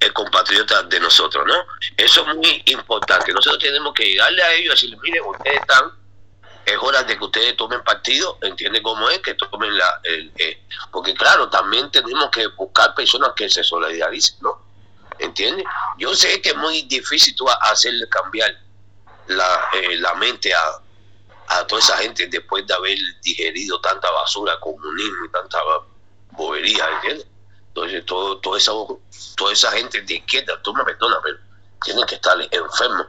el, compatriota de nosotros, ¿no? Eso es muy importante. Nosotros tenemos que llegarle a ellos y decirles, miren, ustedes están, es hora de que ustedes tomen partido, entiende cómo es, que tomen la... El, eh, porque claro, también tenemos que buscar personas que se solidaricen, ¿no? ¿Entiendes? Yo sé que es muy difícil tú hacerle cambiar la, eh, la mente a, a toda esa gente después de haber digerido tanta basura, comunismo y tanta bobería, ¿entiendes? Entonces, todo, toda, esa, toda esa gente de izquierda, tú me perdonas, pero tienen que estar enfermos,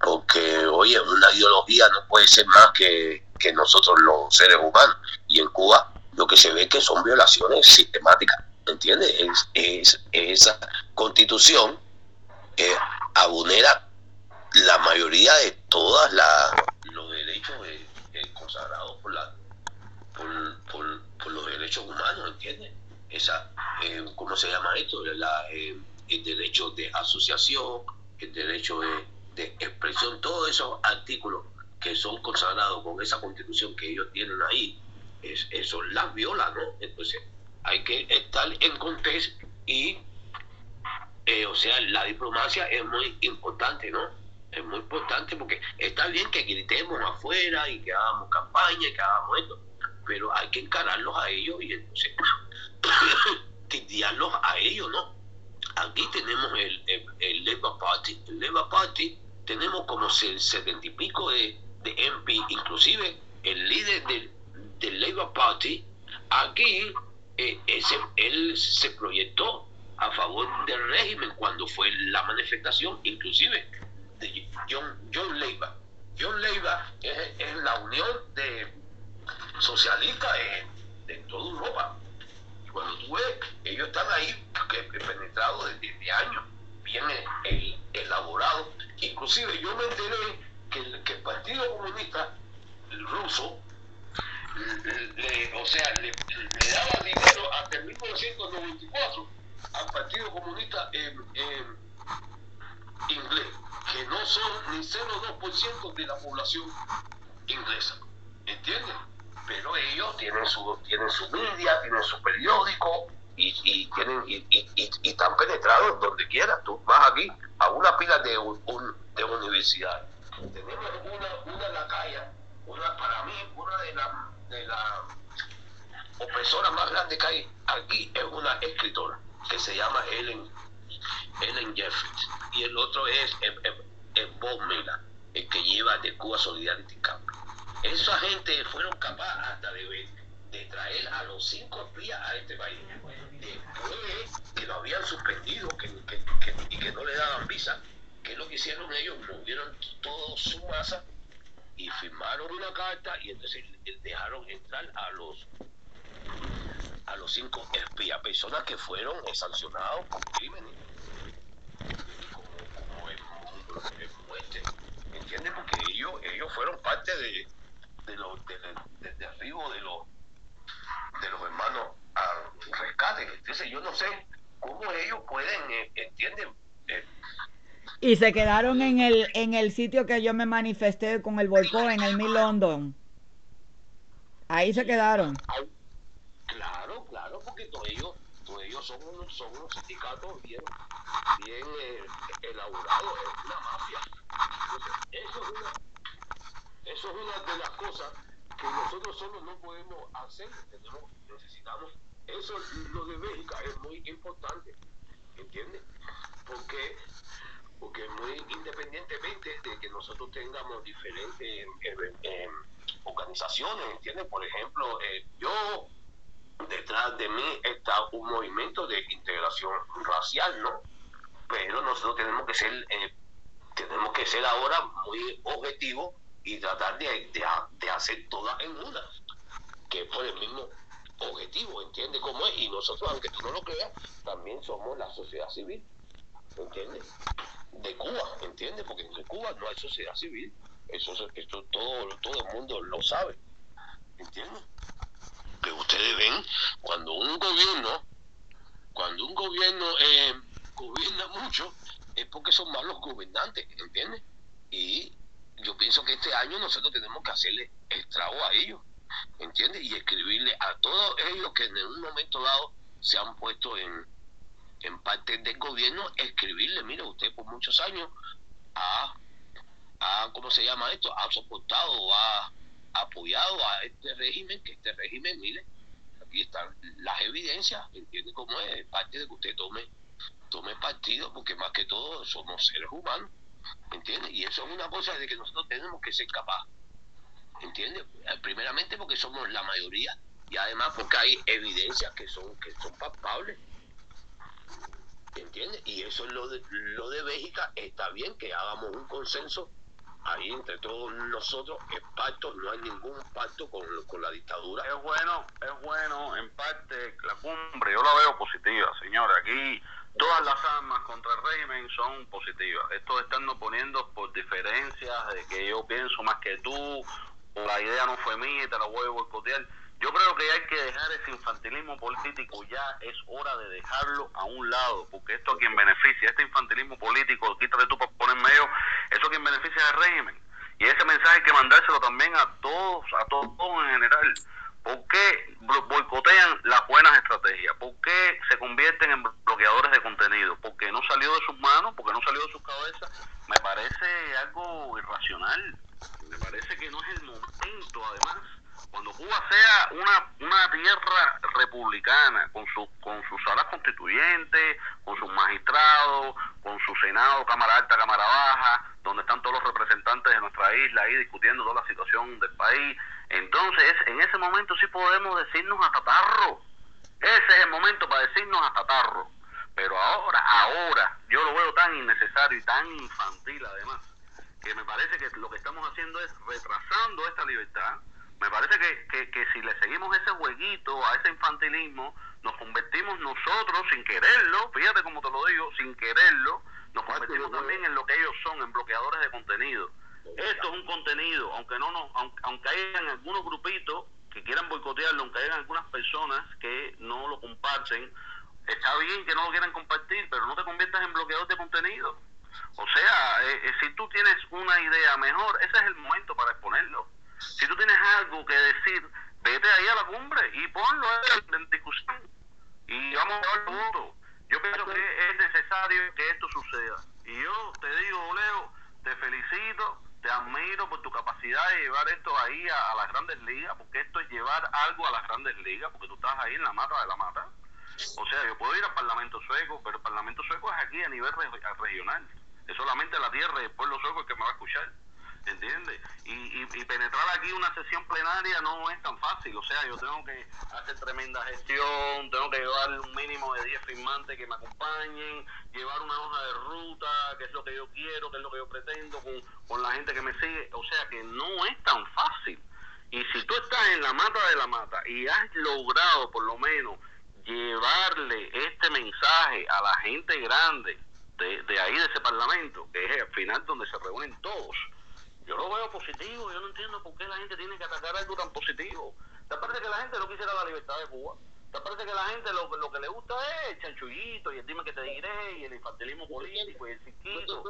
porque, oye, una ideología no puede ser más que, que nosotros los seres humanos. Y en Cuba lo que se ve que son violaciones sistemáticas, ¿entiendes? Es, es, esa constitución eh, abunera la mayoría de todas las los derechos consagrados por, la, por, por, los derechos humanos, ¿entiendes? Esa, eh, ¿Cómo se llama esto? La, eh, el derecho de asociación, el derecho de, expresión, todos esos artículos que son consagrados con esa constitución que ellos tienen ahí, es, eso las viola, ¿no? Entonces hay que estar en contexto y, eh, o sea, la diplomacia es muy importante, ¿no? es muy importante porque está bien que gritemos afuera y que hagamos campaña y que hagamos esto, pero hay que encararlos a ellos y entonces <coughs> titiarlos a ellos, ¿no? Aquí tenemos el, el, el, Labour Party, el Labour Party tenemos como setenta y pico de, de MP, inclusive el líder del, del Labour Party, aquí eh, ese, él se proyectó a favor del régimen cuando fue la manifestación, inclusive de John, John Leiva. John Leiva es, la unión de socialistas de, toda Europa. Y cuando tú ves, ellos están ahí penetrados desde, años, bien elaborados. Inclusive yo me enteré que el, Partido Comunista ruso le, o sea, le, daba dinero hasta el 1994 al Partido Comunista inglés que no son ni 0,2% de la población inglesa. ¿Entiendes? Pero ellos tienen su, tienen su media, tienen su periódico y, y tienen, y, y, están penetrados donde quiera. Tú vas aquí a una pila de, un, de universidad. Tenemos una, una en la calle, una para mí, una de las de la opresoras más grandes que hay aquí es una escritora que se llama Ellen Ellen Jeffries, y el otro es Bob Mela, el que lleva de Cuba Solidarity Camp. Esa gente fueron capaces hasta de, de traer a los cinco espías a este país. después que lo habían suspendido que, y que no le daban visa, ¿qué es lo que hicieron ellos? Movieron toda su masa y firmaron una carta y entonces dejaron entrar a los a los cinco espías, personas que fueron sancionados por crímenes como, como muerte, ¿entiendes? Porque ellos, ellos fueron parte de, de los de, de, de los de los hermanos a rescate. Entonces yo no sé cómo ellos pueden, eh, ¿entienden? Eh, y se quedaron en el, en el sitio que yo me manifesté con el boicot en el Mill London. Ahí se quedaron. Claro, claro, porque todos ellos, todos ellos son, unos, son unos sindicatos bien, bien eh, elaborados, es una mafia. Entonces, eso, es una, eso es una de las cosas que nosotros solos no podemos hacer, tenemos, necesitamos. Eso, lo de Bélgica es muy importante, ¿entiendes? Porque porque muy independientemente de que nosotros tengamos diferentes eh, eh, organizaciones, ¿entiendes? Por ejemplo, eh, yo, detrás de mí está un movimiento de integración racial, ¿no? Pero nosotros tenemos que ser, tenemos que ser ahora muy objetivos y tratar de, de, hacer todas en una, que es por el mismo objetivo, ¿entiendes cómo es? Y nosotros, aunque tú no lo creas, también somos la sociedad civil, ¿entiendes? de Cuba, ¿entiendes? Porque en Cuba no hay sociedad civil. Eso, esto todo, todo el mundo lo sabe, ¿entiendes? Que ustedes ven cuando un gobierno, cuando un gobierno eh, gobierna mucho, es porque son malos gobernantes, ¿entiendes? Y yo pienso que este año nosotros tenemos que hacerle estrago a ellos, ¿entiendes? Y escribirle a todos ellos que en un momento dado se han puesto en, en parte del gobierno escribirle, mire, usted por muchos años ha, ha ¿cómo se llama esto? Ha soportado o ha apoyado a este régimen, que este régimen, mire, aquí están las evidencias, entiende cómo es, parte de que usted tome, tome partido, porque más que todo somos seres humanos, ¿entiende? Y eso es una cosa de que nosotros tenemos que ser capaces, ¿entiende? Primeramente porque somos la mayoría y además porque hay evidencias que son, que son palpables ¿Entiendes? Y eso es lo de, lo de Bélgica. Está bien que hagamos un consenso ahí entre todos nosotros. El pacto, no hay ningún pacto con, con la dictadura. Es bueno, es bueno, en parte, la cumbre, yo la veo positiva, señora. Aquí todas las armas contra el régimen son positivas. Esto estando poniendo por diferencias de que yo pienso más que tú, o la idea no fue mía y te la voy a boicotear yo creo que hay que dejar ese infantilismo político, ya es hora de dejarlo a un lado, porque esto a quien beneficia, este infantilismo político, quítale tú para poner medio, eso a quien beneficia al régimen. Y ese mensaje hay que mandárselo también a todos, a todos en general. ¿Por qué boicotean las buenas estrategias? ¿Por qué se convierten en bloqueadores de contenido? Porque no salió de sus manos, porque no salió de sus cabezas. Me parece algo irracional. Me parece que no es el momento, además cuando Cuba sea una, una tierra republicana, con, su, con sus salas constituyentes, con sus magistrados, con su Senado, Cámara Alta, Cámara Baja, donde están todos los representantes de nuestra isla ahí discutiendo toda la situación del país, entonces en ese momento sí podemos decirnos a tatarro. Ese es el momento para decirnos a tatarro. Pero ahora, ahora, yo lo veo tan innecesario y tan infantil además, que me parece que lo que estamos haciendo es retrasando esta libertad, me parece que, que, si le seguimos ese jueguito a ese infantilismo, nos convertimos nosotros sin quererlo, fíjate cómo te lo digo, sin quererlo, nos convertimos también en lo que ellos son, en bloqueadores de contenido. Esto es un contenido, aunque no nos, aunque, aunque hayan algunos grupitos que quieran boicotearlo, aunque hayan algunas personas que no lo comparten, está bien que no lo quieran compartir, pero no te conviertas en bloqueador de contenido. O sea, eh, eh, si tú tienes una idea mejor, ese es el momento para exponerlo. Si tú tienes algo que decir, vete ahí a la cumbre y ponlo en discusión. Y vamos a ver. Yo pienso que es necesario que esto suceda. Y yo te digo, Leo, te felicito, te admiro por tu capacidad de llevar esto ahí a, las grandes ligas, porque esto es llevar algo a las grandes ligas, porque tú estás ahí en la mata de la mata. O sea, yo puedo ir al Parlamento Sueco, pero el Parlamento Sueco es aquí a nivel regional. Es solamente la tierra y el pueblo sueco el que me va a escuchar. ¿Entiendes? Y, y, penetrar aquí una sesión plenaria no es tan fácil, o sea, yo tengo que hacer tremenda gestión, tengo que llevar un mínimo de 10 firmantes que me acompañen, llevar una hoja de ruta, que es lo que yo quiero, que es lo que yo pretendo con, con la gente que me sigue, o sea que no es tan fácil. Y si tú estás en la mata de la mata y has logrado por lo menos llevarle este mensaje a la gente grande de, de ahí, de ese parlamento, que es al final donde se reúnen todos, yo lo veo positivo, yo no entiendo por qué la gente tiene que atacar algo tan positivo. ¿Te parece que la gente no quisiera la libertad de Cuba? ¿Te parece que la gente lo, lo que le gusta es el chanchullito y el dime que te diré y el infantilismo político y el cirquito?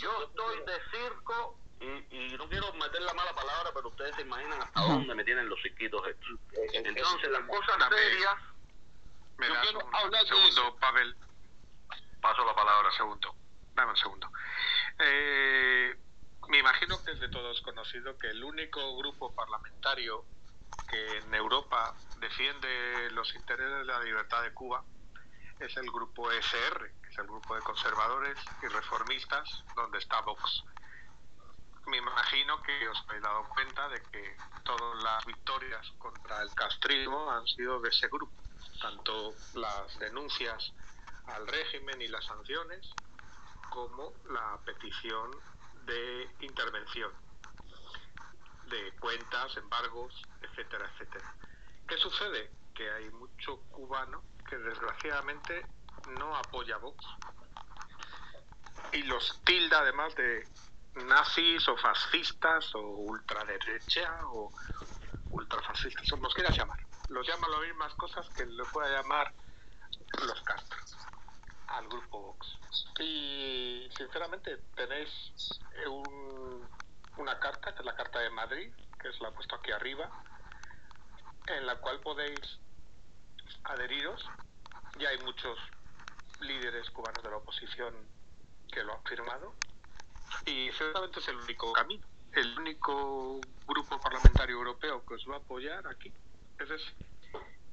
Yo estoy de circo y, y, no quiero meter la mala palabra, pero ustedes se imaginan hasta dónde me tienen los cirquitos estos. Entonces, las cosas serias... Me das un segundo, Pavel. Paso la palabra. segundo. Dame un segundo. Eh, me imagino que es de todos conocido que el único grupo parlamentario que en Europa defiende los intereses de la libertad de Cuba es el grupo ECR, que es el grupo de conservadores y reformistas, donde está Vox. Me imagino que os habéis dado cuenta de que todas las victorias contra el castrismo han sido de ese grupo, tanto las denuncias al régimen y las sanciones, como la petición de intervención, de cuentas, embargos, etcétera, etcétera. ¿Qué sucede? Que hay mucho cubano que desgraciadamente no apoya a Vox y los tilda además de nazis o fascistas o ultraderecha o ultrafascistas, o los quieras llamar. Los llama las mismas cosas que lo pueda llamar los Castro al grupo Vox. Y sinceramente tenéis una carta, que es la Carta de Madrid, que es la he puesto aquí arriba, en la cual podéis adheriros. Ya hay muchos líderes cubanos de la oposición que lo han firmado y ciertamente es el único camino, el único grupo parlamentario europeo que os va a apoyar aquí. Es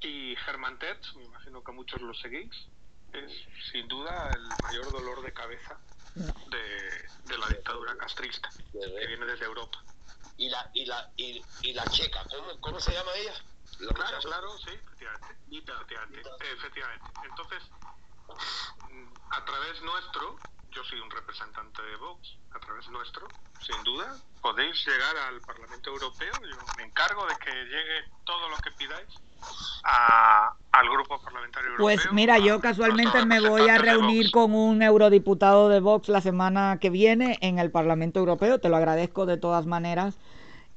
Y Germán Terz, me imagino que muchos lo seguís, es sin duda el mayor dolor de cabeza de, la dictadura castrista que viene desde Europa. ¿Y la, y la, y, y la checa? ¿Cómo, ¿Cómo se llama ella? claro, claro, sí, efectivamente. efectivamente. Entonces, mm, a través nuestro, yo soy un representante de Vox, a través nuestro, sin duda, podéis llegar al Parlamento Europeo. Yo me encargo de que llegue todo lo que pidáis al grupo parlamentario europeo. Pues mira, yo casualmente me voy a reunir con un eurodiputado de Vox la semana que viene en el Parlamento Europeo. Te lo agradezco de todas maneras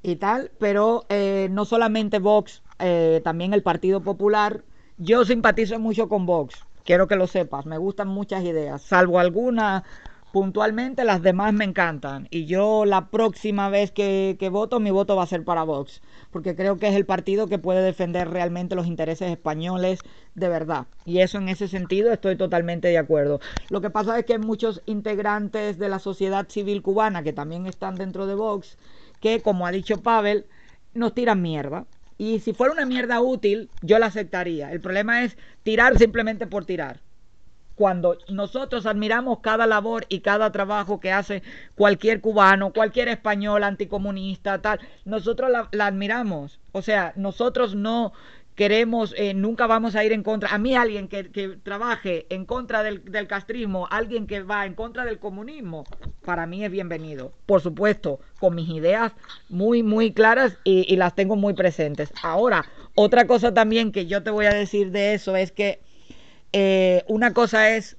y tal, pero eh, no solamente Vox, eh, también el Partido Popular. Yo simpatizo mucho con Vox Quiero que lo sepas, me gustan muchas ideas, salvo algunas puntualmente, las demás me encantan. Y yo la próxima vez que, voto, mi voto va a ser para Vox, porque creo que es el partido que puede defender realmente los intereses españoles de verdad. Y eso en ese sentido estoy totalmente de acuerdo. Lo que pasa es que hay muchos integrantes de la sociedad civil cubana que también están dentro de Vox, que como ha dicho Pavel, nos tiran mierda. Y si fuera una mierda útil, yo la aceptaría. El problema es tirar simplemente por tirar. Cuando nosotros admiramos cada labor y cada trabajo que hace cualquier cubano, cualquier español anticomunista, tal, nosotros la, admiramos. O sea, nosotros no queremos, eh, nunca vamos a ir en contra. A mí alguien que, trabaje en contra del, castrismo, alguien que va en contra del comunismo, para mí es bienvenido. Por supuesto, con mis ideas muy, muy claras y, las tengo muy presentes. Ahora, otra cosa también que yo te voy a decir de eso es que eh, una cosa es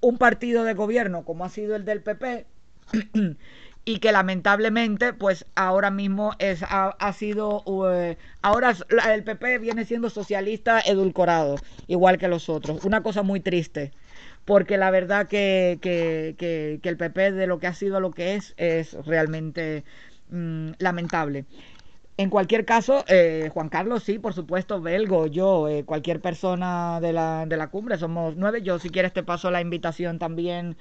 un partido de gobierno como ha sido el del PP <clears throat> y que lamentablemente pues ahora mismo es ha, sido uh, ahora el PP viene siendo socialista edulcorado igual que los otros. Una cosa muy triste porque la verdad que, que, el PP de lo que ha sido lo que es es realmente mm, lamentable en cualquier caso, eh, Juan Carlos, sí, por supuesto, Belgo, yo, eh, cualquier persona de la, de la cumbre, somos nueve. Yo, si quieres, te paso la invitación también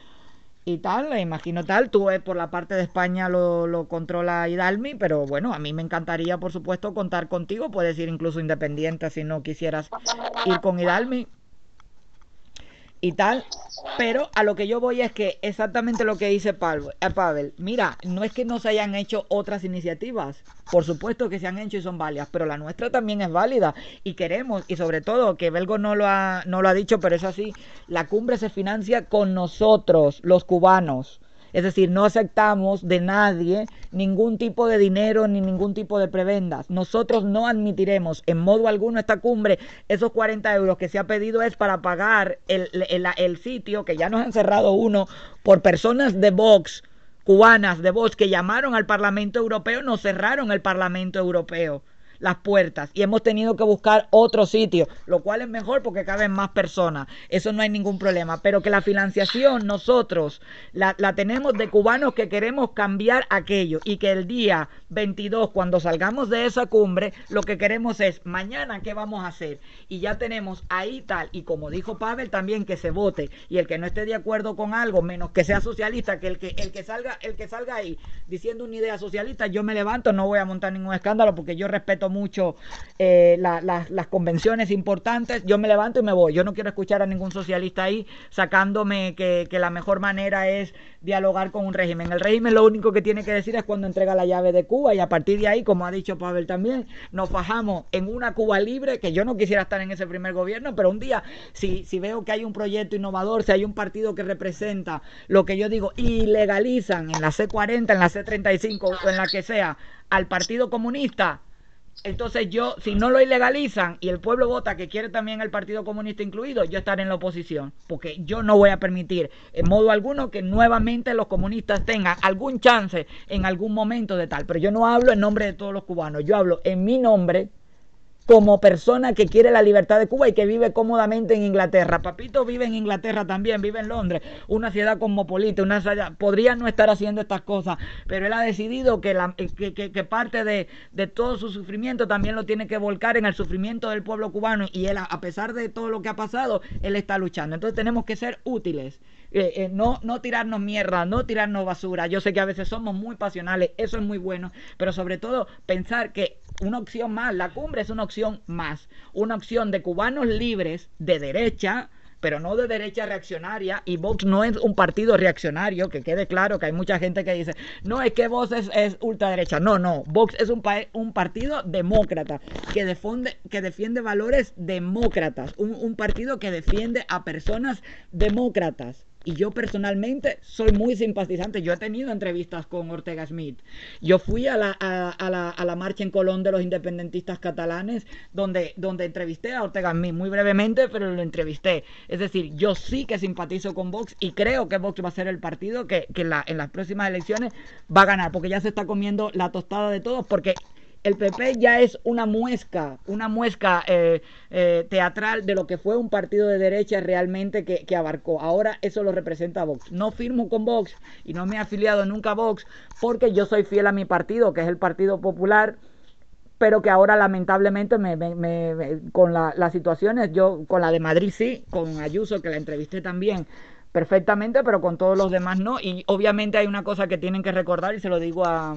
y tal, me imagino tal. Tú eh, por la parte de España lo, lo controla Hidalmi, pero bueno, a mí me encantaría, por supuesto, contar contigo. Puedes ir incluso independiente si no quisieras ir con Hidalmi. Y tal. Pero a lo que yo voy es que exactamente lo que dice eh, Pavel, mira, no es que no se hayan hecho otras iniciativas, por supuesto que se han hecho y son válidas, pero la nuestra también es válida y queremos, y sobre todo, que Belgo no lo ha, no lo ha dicho, pero es así, la cumbre se financia con nosotros, los cubanos. Es decir, no aceptamos de nadie ningún tipo de dinero ni ningún tipo de prebendas. Nosotros no admitiremos en modo alguno esta cumbre. Esos 40 euros que se ha pedido es para pagar el, el sitio, que ya nos han cerrado uno, por personas de Vox cubanas de Vox que llamaron al Parlamento Europeo, nos cerraron el Parlamento Europeo las puertas y hemos tenido que buscar otro sitio, lo cual es mejor porque caben más personas. Eso no hay ningún problema. Pero que la financiación nosotros la, tenemos de cubanos que queremos cambiar aquello y que el día 22, cuando salgamos de esa cumbre, lo que queremos es mañana qué vamos a hacer. Y ya tenemos ahí tal, y como dijo Pavel también, que se vote. Y el que no esté de acuerdo con algo, menos que sea socialista, que el que, el que salga, el que salga ahí diciendo una idea socialista, yo me levanto, no voy a montar ningún escándalo porque yo respeto mucho eh, las convenciones importantes, yo me levanto y me voy. Yo no quiero escuchar a ningún socialista ahí sacándome que, la mejor manera es dialogar con un régimen. El régimen lo único que tiene que decir es cuando entrega la llave de Cuba y a partir de ahí, como ha dicho Pavel también, nos fajamos en una Cuba libre, que yo no quisiera estar en ese primer gobierno, pero un día, si, si veo que hay un proyecto innovador, si hay un partido que representa lo que yo digo, y legalizan en la C40, en la C35 o en la que sea, al Partido Comunista, entonces yo, si no lo ilegalizan y el pueblo vota que quiere también el Partido Comunista incluido, yo estaré en la oposición, porque yo no voy a permitir en modo alguno que nuevamente los comunistas tengan algún chance en algún momento de tal. Pero yo no hablo en nombre de todos los cubanos, yo hablo en mi nombre como persona que quiere la libertad de Cuba y que vive cómodamente en Inglaterra. Papito vive en Inglaterra también, vive en Londres, una ciudad cosmopolita, una ciudad, podría no estar haciendo estas cosas, pero él ha decidido que, la, que, parte de, de, todo su sufrimiento también lo tiene que volcar en el sufrimiento del pueblo cubano y él, a pesar de todo lo que ha pasado, él está luchando. Entonces tenemos que ser útiles. Eh, eh, no, no tirarnos mierda, no tirarnos basura. Yo sé que a veces somos muy pasionales, eso es muy bueno, pero sobre todo pensar que una opción más, la cumbre es una opción más, una opción de cubanos libres de derecha, pero no de derecha reaccionaria, y Vox no es un partido reaccionario, que quede claro que hay mucha gente que dice, no, es que Vox es, ultraderecha, no, no, Vox es un, un partido demócrata, que defiende, que defiende valores demócratas, un, un partido que defiende a personas demócratas, y yo personalmente soy muy simpatizante. Yo he tenido entrevistas con Ortega Smith. Yo fui a la, a, la, a la marcha en Colón de los independentistas catalanes, donde, donde entrevisté a Ortega Smith muy brevemente, pero lo entrevisté. Es decir, yo sí que simpatizo con Vox y creo que Vox va a ser el partido que, que la, en las próximas elecciones va a ganar, porque ya se está comiendo la tostada de todos, porque el PP ya es una muesca, una muesca eh, eh, teatral de lo que fue un partido de derecha realmente que, abarcó. Ahora eso lo representa Vox. No firmo con Vox y no me he afiliado nunca a Vox porque yo soy fiel a mi partido, que es el Partido Popular pero que ahora lamentablemente me, con las situaciones, yo con la de Madrid sí, con Ayuso que la entrevisté también perfectamente, pero con todos los demás no. Y obviamente hay una cosa que tienen que recordar y se lo digo a,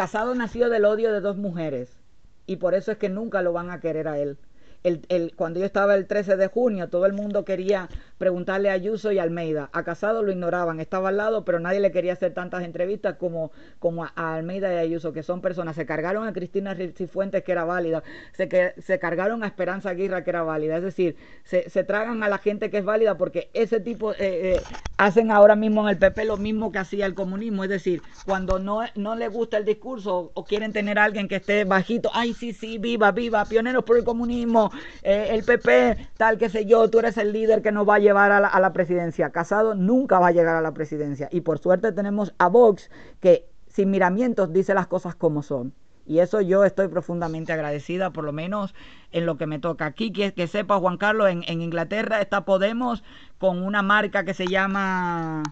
Casado nació del odio de dos mujeres. Y por eso es que nunca lo van a querer a él el, cuando yo estaba el 13 de junio, todo el mundo quería preguntarle a Ayuso y Almeida. A Casado lo ignoraban, estaba al lado, pero nadie le quería hacer tantas entrevistas como, como a, Almeida y Ayuso, que son personas. Se cargaron a Cristina Cifuentes, que era válida, se, que, se cargaron a Esperanza Aguirre, que era válida. Es decir, se, se tragan a la gente que es válida porque ese tipo eh, eh, hacen ahora mismo en el PP lo mismo que hacía el comunismo. Es decir, cuando no, no le gusta el discurso o quieren tener a alguien que esté bajito, ay, sí, sí, viva, viva, pioneros por el comunismo eh, el PP, tal que sé yo, tú eres el líder que nos va a llevar a la, presidencia. Casado nunca va a llegar a la presidencia. Y por suerte tenemos a Vox que sin miramientos dice las cosas como son. Y eso yo estoy profundamente agradecida, por lo menos en lo que me toca. Aquí, que, que sepa Juan Carlos, en, en Inglaterra está Podemos con una marca que se llama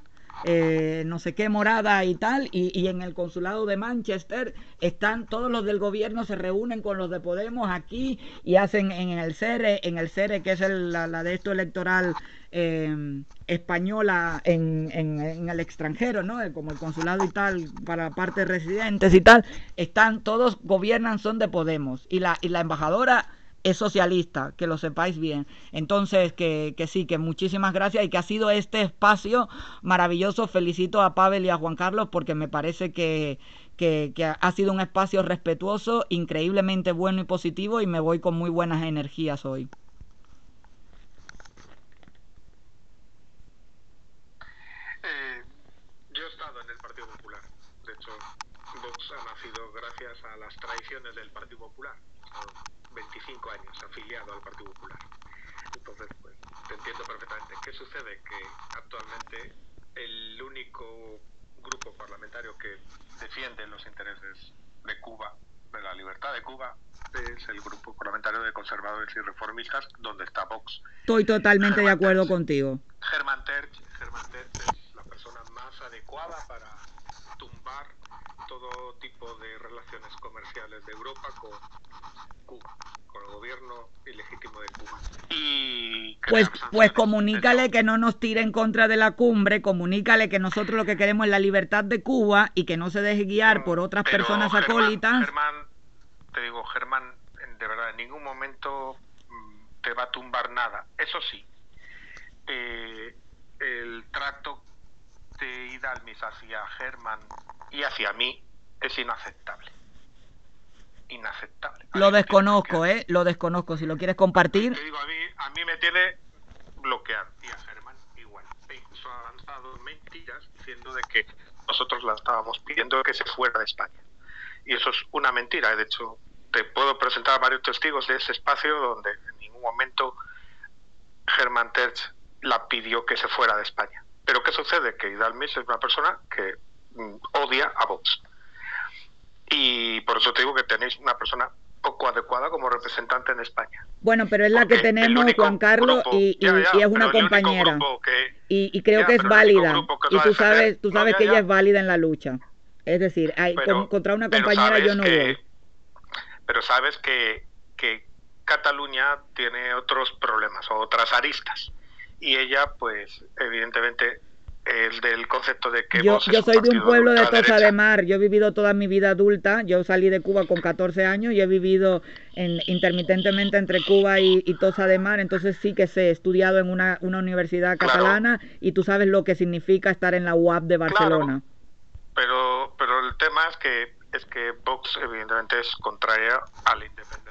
eh, no sé qué morada y tal, y, en el consulado de Manchester están todos los del gobierno, se reúnen con los de Podemos aquí y hacen en el CERE, en el CERE que es la, de esto electoral eh, española en, en, el extranjero, ¿no? Eh, como el consulado y tal, para parte residentes y tal, están todos, gobiernan, son de Podemos, y la, y la embajadora es socialista, que lo sepáis bien. Entonces, que, que, sí, que muchísimas gracias y que ha sido este espacio maravilloso. Felicito a Pavel y a Juan Carlos porque me parece que, que, ha sido un espacio respetuoso, increíblemente bueno y positivo y me voy con muy buenas energías hoy. Eh, yo he estado en el Partido Popular. De hecho, Vox ha nacido gracias a las tradiciones del Partido Popular. 25 años afiliado al Partido Popular. Entonces, pues, te entiendo perfectamente. ¿Qué sucede? Que actualmente el único grupo parlamentario que defiende los intereses de Cuba, de la libertad de Cuba, es el grupo parlamentario de conservadores y reformistas, donde está Vox. Estoy totalmente Germán de acuerdo Terch, contigo. Germán Terch, Germán Terch es la persona más adecuada para tumbar todo tipo de relaciones comerciales de Europa con Cuba, con el gobierno ilegítimo de Cuba. Y pues, pues comunícale que no nos tire en contra de la cumbre, comunícale que nosotros lo que queremos es la libertad de Cuba y que no se deje guiar por otras Pero personas acólitas. Germán, te digo, Germán, de verdad, en ningún momento mm, te va a tumbar nada. Eso sí, eh, el trato de Hidalmis hacia Germán y hacia mí es inaceptable. Inaceptable. Lo desconozco, ¿eh? Lo desconozco. Si lo quieres compartir. Te digo, a mí, a mí me tiene bloqueado y a Germán igual. E incluso ha avanzado mentiras diciendo de que nosotros la estábamos pidiendo que se fuera de España. Y eso es una mentira. De hecho, te puedo presentar varios testigos de ese espacio donde en ningún momento Germán Terch la pidió que se fuera de España. Pero ¿qué sucede? Que Hidalmis es una persona que mm, odia a Vox. Y por eso te digo que tenéis una persona poco adecuada como representante en España. Bueno, pero es la que Porque tenemos, Juan Carlos, grupo- y, y- ya, ya, y es una compañera. que- Y, y creo Ya, que es válida. que Y tú sabes, tú sabes que ella es válida en la lucha. Es decir, hay, pero- contra una compañera yo no que- voy. Pero sabes que, que Cataluña tiene otros problemas o otras aristas. Y ella, pues, evidentemente, es del concepto de que Yo, yo soy de un pueblo de Tosa de. Mar. Yo he vivido toda mi vida adulta. Yo salí de Cuba con 14 años y he vivido en, intermitentemente entre Cuba y, y Tosa de Mar. Entonces sí que sé, he estudiado en una, una universidad Claro. catalana y tú sabes lo que significa estar en la UAP de Barcelona. Pero, pero el tema es que, es que Vox, evidentemente, es contraria al independentismo.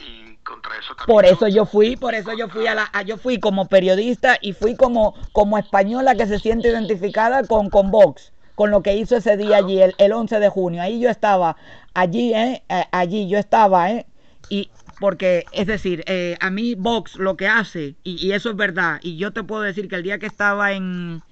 Y contra eso también. Por eso yo fui, por eso yo fui a la, a- yo fui como periodista y fui como, como española que se siente identificada con, con Vox, con lo que hizo ese día Claro. allí, el, el 11 de junio. Ahí yo estaba, allí, ¿eh? Eh, allí yo estaba, ¿eh? Y porque, es decir, eh, a mí Vox lo que hace, y, y eso es verdad, y yo te puedo decir que el día que estaba en,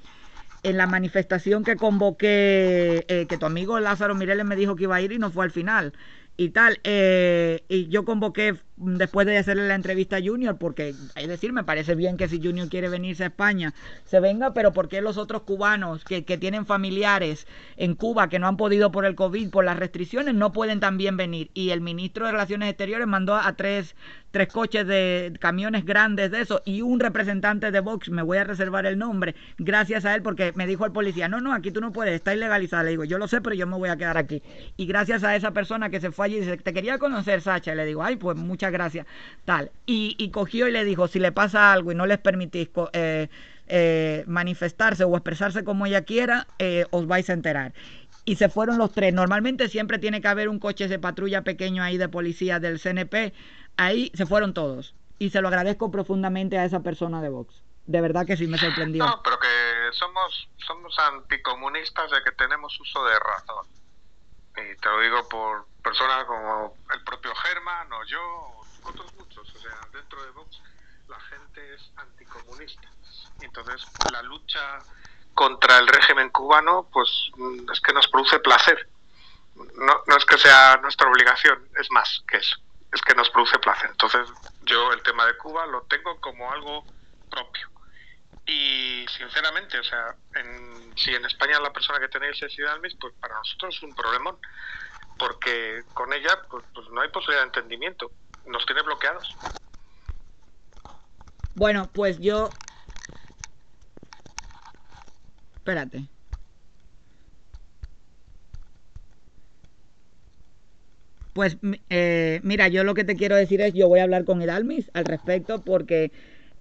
en la manifestación que convoqué, eh, que tu amigo Lázaro Mireles me dijo que iba a ir y no fue al final y tal, eh, y yo convoqué después de hacerle la entrevista a Junior, porque es decir, me parece bien que si Junior quiere venirse a España, se venga, pero ¿por qué los otros cubanos que, que tienen familiares en Cuba que no han podido por el COVID, por las restricciones, no pueden también venir? Y el ministro de Relaciones Exteriores mandó a tres, tres coches de camiones grandes de eso y un representante de Vox, me voy a reservar el nombre, gracias a él, porque me dijo el policía, no, no, aquí tú no puedes, está ilegalizada. Le digo, yo lo sé, pero yo me voy a quedar aquí. Y gracias a esa persona que se fue allí, dice, te quería conocer, Sacha. Y le digo, ay, pues muchas gracias. Tal. Y, y cogió y le dijo, si le pasa algo y no les permitís eh, eh, manifestarse o expresarse como ella quiera, eh, os vais a enterar. Y se fueron los tres. Normalmente siempre tiene que haber un coche de patrulla pequeño ahí de policía del CNP. Ahí se fueron todos. Y se lo agradezco profundamente a esa persona de Vox. De verdad que sí me sorprendió. No, pero que somos, somos anticomunistas de que tenemos uso de razón. Y te lo digo por personas como el propio Germán o yo, otros muchos. O sea, dentro de Vox la gente es anticomunista. Entonces, la lucha contra el régimen cubano, pues mm, es que nos produce placer. No, no es que sea nuestra obligación, es más que eso. Es que nos produce placer. Entonces, yo el tema de Cuba lo tengo como algo propio. Y sinceramente, o sea, en- si en España la persona que tenéis es Hidalmis, pues para nosotros es un problemón, porque con ella pues, pues no hay posibilidad de entendimiento, nos tiene bloqueados. Bueno, pues yo. Espérate. Pues eh, mira, yo lo que te quiero decir es, yo voy a hablar con Hidalmis al respecto porque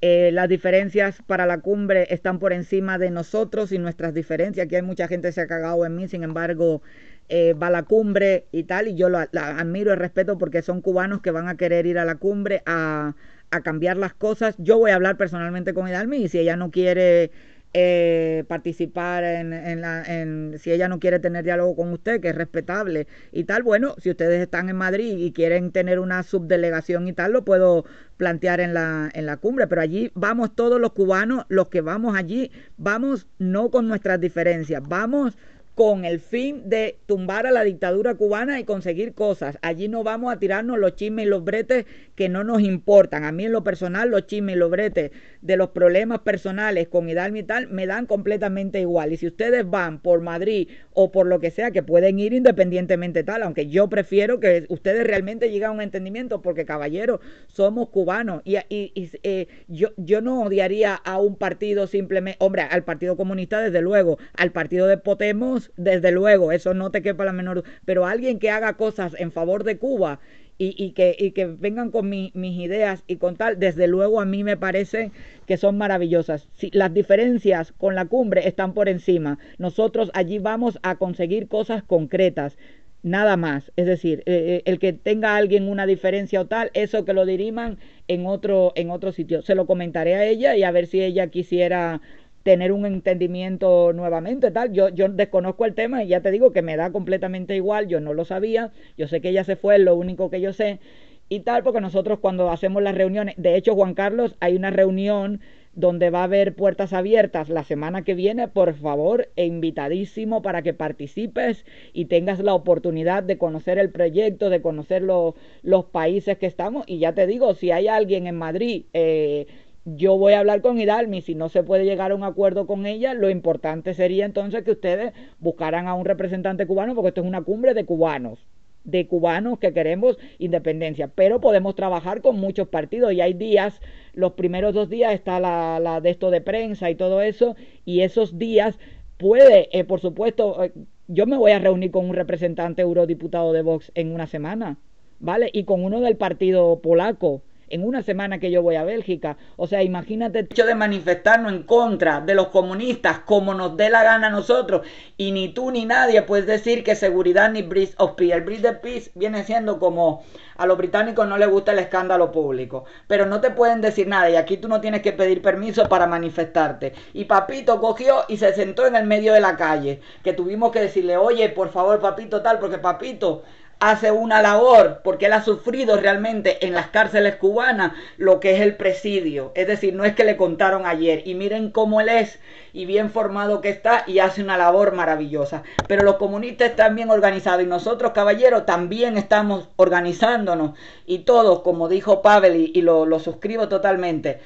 eh, las diferencias para la cumbre están por encima de nosotros y nuestras diferencias. Aquí hay mucha gente que se ha cagado en mí, sin embargo, eh, va a la cumbre y tal, y yo la, admiro y respeto porque son cubanos que van a querer ir a la cumbre a, a cambiar las cosas. Yo voy a hablar personalmente con Hidalmi y si ella no quiere eh, participar en, en, la, en, si ella no quiere tener diálogo con usted, que es respetable y tal, bueno, si ustedes están en Madrid y quieren tener una subdelegación y tal, lo puedo plantear en la, en la cumbre, pero allí vamos todos los cubanos, los que vamos allí, vamos no con nuestras diferencias, vamos con el fin de tumbar a la dictadura cubana y conseguir cosas. Allí no vamos a tirarnos los chismes y los bretes que no nos importan. A mí en lo personal los chismes y los bretes de los problemas personales con Hidalgo y tal me dan completamente igual. Y si ustedes van por Madrid o por lo que sea, que pueden ir independientemente tal, aunque yo prefiero que ustedes realmente lleguen a un entendimiento porque caballeros somos cubanos y, y, eh, yo, yo no odiaría a un partido simplemente, hombre, al Partido Comunista desde luego, al Partido de Potemos desde luego, eso no te quepa la menor pero alguien que haga cosas en favor de Cuba y, que, y que vengan con mis ideas y con tal, desde luego a mí me parece que son maravillosas. Si, las diferencias con la cumbre están por encima. Nosotros allí vamos a conseguir cosas concretas nada más. Es decir, eh, eh, el que tenga alguien una diferencia o tal, eso que lo diriman en otro, en otro sitio. Se lo comentaré a ella y a ver si ella quisiera tener un entendimiento nuevamente, tal. Yo, yo desconozco el tema y ya te digo que me da completamente igual, yo no lo sabía, yo sé que ella se fue, es lo único que yo sé y tal, porque nosotros cuando hacemos las reuniones, de hecho Juan Carlos, hay una reunión donde va a haber puertas abiertas la semana que viene, por favor, e invitadísimo para que participes y tengas la oportunidad de conocer el proyecto, de conocer los países que estamos. Y ya te digo, si hay alguien en Madrid, eh, yo voy a hablar con Hidalmi, si no se puede llegar a un acuerdo con ella, lo importante sería entonces que ustedes buscaran a un representante cubano, porque esto es una cumbre de cubanos, de cubanos que queremos independencia, pero podemos trabajar con muchos partidos y hay días, los primeros dos días está la, la de esto de prensa y todo eso, y esos días puede, eh, por supuesto, eh, yo me voy a reunir con un representante eurodiputado de Vox en una semana, ¿vale? Y con uno del partido polaco en una semana que yo voy a Bélgica. O sea, imagínate el hecho de manifestarnos en contra de los comunistas como nos dé la gana a nosotros y ni tú ni nadie puedes decir que seguridad ni Bridge of Peace. El Bridge of Peace viene siendo como a los británicos no les gusta el escándalo público, pero no te pueden decir nada y aquí tú no tienes que pedir permiso para manifestarte. Y Papito cogió y se sentó en el medio de la calle, que tuvimos que decirle, oye, por favor, Papito tal, porque Papito hace una labor, porque él ha sufrido realmente en las cárceles cubanas lo que es el presidio. Es decir, no es que le contaron ayer. Y miren cómo él es y bien formado que está y hace una labor maravillosa. Pero los comunistas están bien organizados y nosotros, caballeros, también estamos organizándonos. Y todos, como dijo Pavel, y, lo, lo suscribo totalmente,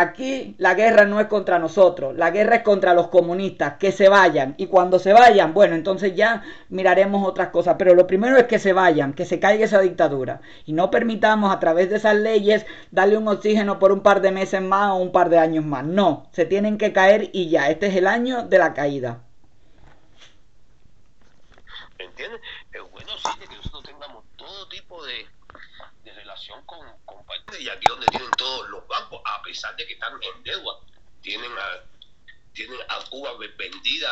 Aquí la guerra no es contra nosotros, la guerra es contra los comunistas, que se vayan. Y cuando se vayan, bueno, entonces ya miraremos otras cosas. Pero lo primero es que se vayan, que se caiga esa dictadura. Y no permitamos a través de esas leyes darle un oxígeno por un par de meses más o un par de años más. No, se tienen que caer y ya. Este es el año de la caída. ¿Entiendes? Sí que nosotros tengamos todo tipo de con, con países y aquí donde tienen todos los bancos, a pesar de que están en deuda, tienen a, tienen a Cuba vendida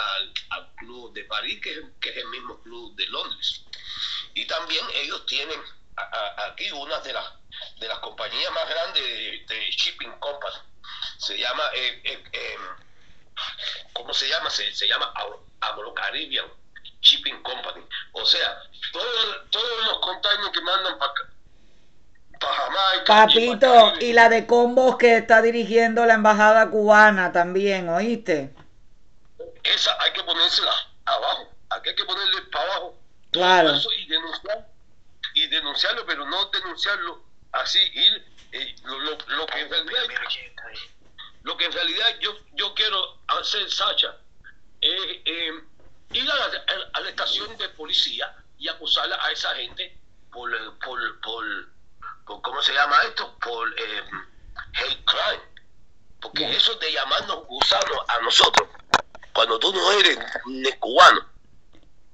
al, club de París, que, es el mismo club de Londres. Y también ellos tienen aquí una de las de las compañías más grandes de, shipping company. Se llama, eh, eh, em, ¿cómo se llama? Se, se llama Agro Caribbean Shipping Company. O sea, todos, todos los containers que mandan para Papito, y la de combos que está dirigiendo la embajada cubana también, ¿oíste? Esa hay que ponérsela abajo, aquí hay que ponerle para abajo. Claro. y, denunciar, y denunciarlo, pero no denunciarlo así, ir, eh, lo, que en realidad, lo que en realidad yo, yo quiero hacer, Sacha, es eh, ir a la, a la, estación de policía y acusarla a esa gente por, por, por ¿cómo se llama esto? Por eh, hate crime. Porque eso de llamarnos gusanos a nosotros, cuando tú no eres ni cubano,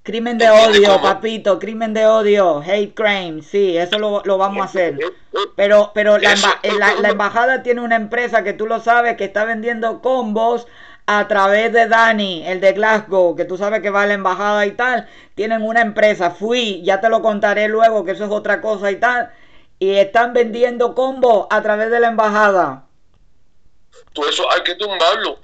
Crimen de odio, papito, crimen de odio, hate crime, sí, eso lo, lo vamos a hacer. Pero, pero la, la, la, embajada tiene una empresa que tú lo sabes que está vendiendo combos a través de Dani, el de Glasgow, que tú sabes que va a la embajada y tal. Tienen una empresa, fui, ya te lo contaré luego, que eso es otra cosa y tal. Y están vendiendo combos a través de la embajada. Todo eso hay que tumbarlo.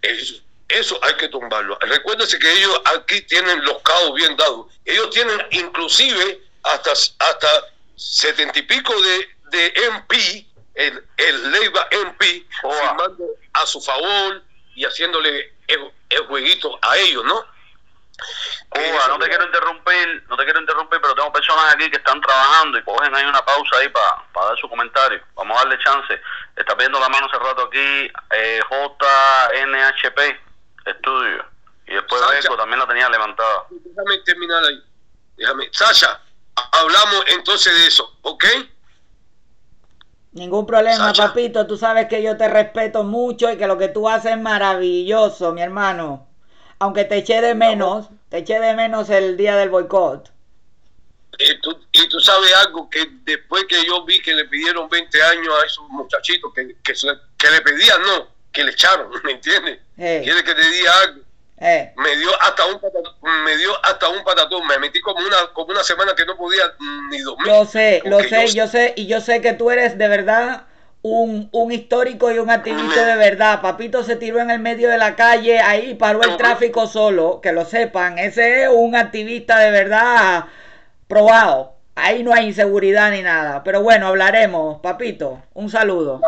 Eso, eso hay que tumbarlo. Recuérdese que ellos aquí tienen los cabos bien dados. Ellos tienen inclusive hasta hasta setenta y pico de, de MP, el, el Leiva MP, firmando a su favor y haciéndole el, el jueguito a ellos, ¿no? Cuba, no te quiero interrumpir, no te quiero interrumpir, pero tengo personas aquí que están trabajando y cogen ahí una pausa ahí para dar su comentario. Vamos a darle chance. Está pidiendo la mano hace rato aquí eh, JNHP Estudio. Y después Beco también la tenía levantada. Déjame terminar ahí. Déjame. Sasha, hablamos entonces de eso, ¿ok? Ningún problema, papito. Tú sabes que yo te respeto mucho y que lo que tú haces es maravilloso, mi hermano. Aunque te eché de menos, te eché de menos el día del boicot. Y tú, y tú sabes algo, que después que yo vi que le pidieron 20 años a esos muchachitos, que, que, que le pedían, no, que le echaron, <laughs> ¿me entiendes? Eh. Quiere que te diga algo. Eh. Me dio hasta un patatón, me dio hasta un patatón, me metí como una como una semana que no podía ni dormir. Lo sé, lo sé, yo, yo sé y yo sé que tú eres de verdad un, un, histórico y un activista de verdad. Papito se tiró en el medio de la calle, ahí paró el tráfico solo, que lo sepan. Ese es un activista de verdad probado. Ahí no hay inseguridad ni nada. Pero bueno, hablaremos, papito. Un saludo.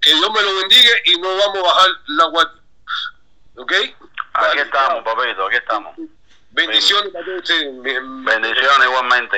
Que Dios me lo bendiga y no vamos a bajar la guardia. ¿Ok? Aquí estamos, papito, aquí estamos. Bendiciones Bendiciones igualmente.